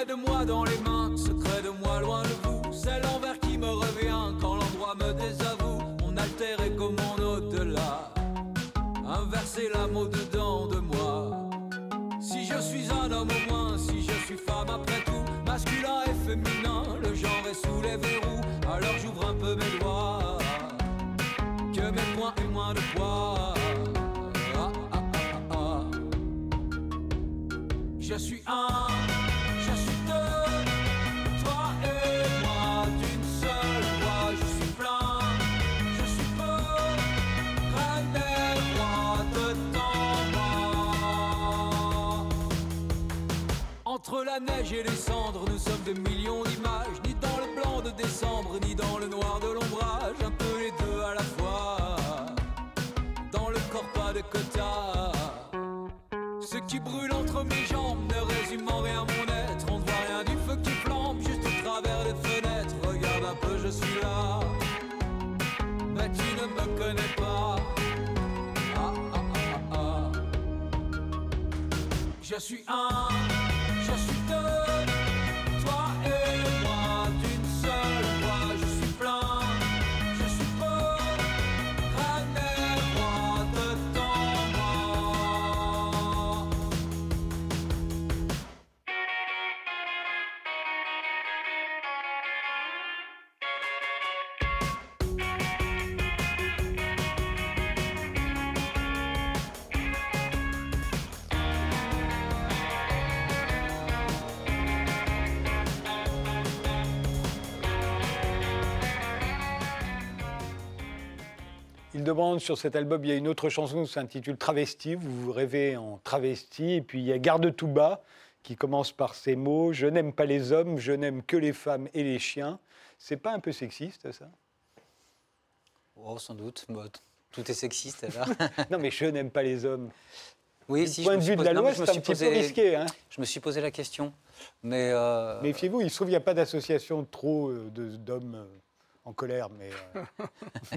Speaker 6: Auprès de moi, dans les mains, secret de moi, loin de vous. C'est l'envers qui me revient quand l'endroit me désavoue. Mon alter est comme mon au-delà. Inverser l'âme au-dedans de moi. Si je suis un homme au moins, si je suis femme après tout, masculin et féminin, le genre est sous les verrous. Alors j'ouvre un peu mes doigts. Que mes poings aient moins de poids. Ah, ah, ah, ah, ah. Je suis un, Entre la neige et les cendres, nous sommes des millions d'images, ni dans le blanc de décembre, ni dans le noir de l'ombrage, un peu les deux à la fois. Dans le corps pas de quota. Ce qui brûle entre mes jambes ne résume en rien mon être. On ne voit rien du feu qui flambe juste au travers des fenêtres. Regarde un peu, je suis là. Mais tu ne me connais pas. Ah, ah, ah, ah. Je suis un,
Speaker 1: Il demande sur cet album, il y a une autre chanson qui s'intitule Travesti. Vous vous rêvez en travesti. Et puis il y a Garde tout bas qui commence par ces mots Je n'aime pas les hommes, je n'aime que les femmes et les chiens. C'est pas un peu sexiste ça?
Speaker 5: Oh, sans doute. T- tout est sexiste alors.
Speaker 1: Non, mais je n'aime pas les hommes.
Speaker 5: oui,
Speaker 1: Du
Speaker 5: si,
Speaker 1: point de vue de la loi, c'est un petit peu risqué. Hein.
Speaker 5: Je me suis posé la question. Mais. euh,
Speaker 1: Méfiez-vous, il se trouve qu'il n'y a pas d'association trop euh, de- d'hommes euh, en colère, mais, euh,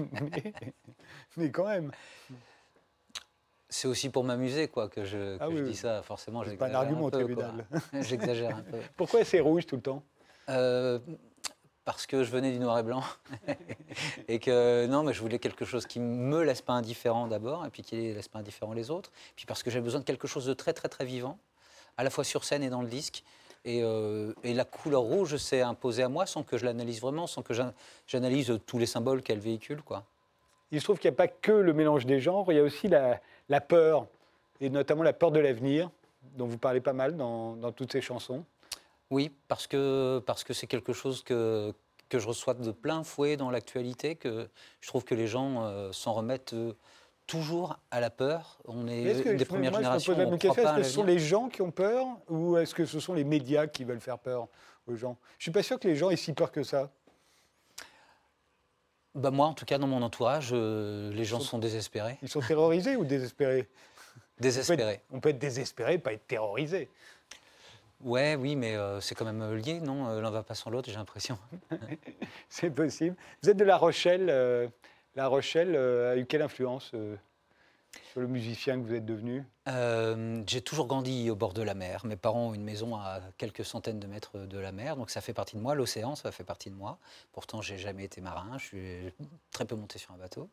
Speaker 1: mais, mais quand même.
Speaker 5: C'est aussi pour m'amuser quoi que je, que
Speaker 1: Ah
Speaker 5: je dis
Speaker 1: oui.
Speaker 5: ça. Forcément,
Speaker 1: C'est pas un
Speaker 5: j'exagère
Speaker 1: argument au
Speaker 5: peu,
Speaker 1: tribunal.
Speaker 5: quoi. J'exagère un peu.
Speaker 1: Pourquoi c'est rouge tout le temps?
Speaker 5: Euh, parce que je venais du noir et blanc et que non, mais je voulais quelque chose qui me laisse pas indifférent d'abord et puis qui laisse pas indifférent les autres. Puis parce que j'avais besoin de quelque chose de très très très vivant, à la fois sur scène et dans le disque. Et, euh, et la couleur rouge s'est imposée à moi sans que je l'analyse vraiment, sans que j'an- j'analyse tous les symboles qu'elle véhicule, quoi.
Speaker 1: Il se trouve qu'il n'y a pas que le mélange des genres, il y a aussi la, la peur, et notamment la peur de l'avenir, dont vous parlez pas mal dans, dans toutes ces chansons.
Speaker 5: Oui, parce que parce que c'est quelque chose que que je reçois de plein fouet dans l'actualité, que je trouve que les gens euh, s'en remettent euh, toujours à la peur. On est,
Speaker 1: que-
Speaker 5: des premières
Speaker 1: moi,
Speaker 5: générations. on
Speaker 1: est-ce que ce sont les gens qui ont peur ou est-ce que ce sont les médias qui veulent faire peur aux gens? Je ne suis pas sûr que les gens aient si peur que ça.
Speaker 5: Bah, moi, en tout cas, dans mon entourage, euh, les gens
Speaker 1: sont-
Speaker 5: sont désespérés.
Speaker 1: Ils sont terrorisés ou désespérés? On peut,
Speaker 5: Désespérés.
Speaker 1: être, on peut être désespéré, pas être terrorisé.
Speaker 5: Ouais, oui, mais euh, c'est quand même euh, lié, non? L'un va pas sans l'autre, j'ai l'impression.
Speaker 1: C'est possible. Vous êtes de La Rochelle. euh, la Rochelle euh, a eu quelle influence euh, sur le musicien que vous êtes devenu?
Speaker 5: Euh, j'ai toujours grandi au bord de la mer. Mes parents ont une maison à quelques centaines de mètres de la mer, donc ça fait partie de moi. L'océan, ça fait partie de moi. Pourtant, j'ai jamais été marin. Je suis très peu monté sur un bateau.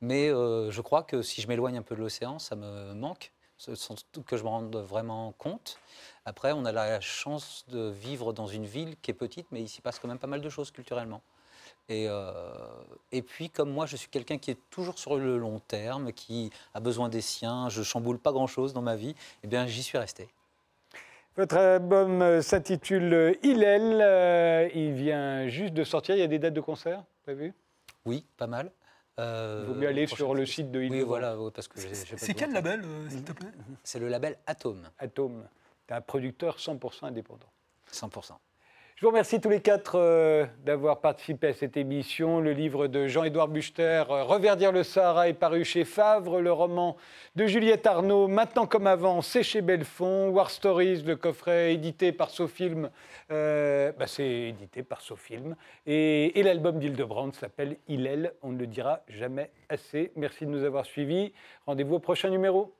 Speaker 5: Mais je crois que si je m'éloigne un peu de l'océan, ça me manque, sans que je me rende vraiment compte. Après, on a la chance de vivre dans une ville qui est petite, mais il s'y passe quand même pas mal de choses culturellement. Et, euh, et puis, comme moi, je suis quelqu'un qui est toujours sur le long terme, qui a besoin des siens, je chamboule pas grand-chose dans ma vie, eh bien, j'y suis resté.
Speaker 1: Votre album euh, s'intitule Hillel. euh, il vient juste de sortir. Il y a des dates de concert prévues
Speaker 5: Oui, pas mal. Euh,
Speaker 1: Il vaut mieux aller sur le site de
Speaker 5: Oui,
Speaker 1: Hillel.
Speaker 5: voilà, ouais, parce que
Speaker 3: C'est quel label, s'il te plaît?
Speaker 5: C'est le label Atome,
Speaker 1: Atome. Un producteur 100% indépendant.
Speaker 5: 100%.
Speaker 1: Je vous remercie tous les quatre euh, d'avoir participé à cette émission. Le livre de Jean-Édouard Buchter, euh, Reverdir le Sahara, est paru chez Favre. Le roman de Juliette Arnaud, Maintenant comme avant, c'est chez Belfond. War Stories, le coffret édité par Sofilm, euh, bah, c'est édité par Sofilm. Et, l'album d'Hildebrand s'appelle Hillel. On ne le dira jamais assez. Merci de nous avoir suivis. Rendez-vous au prochain numéro.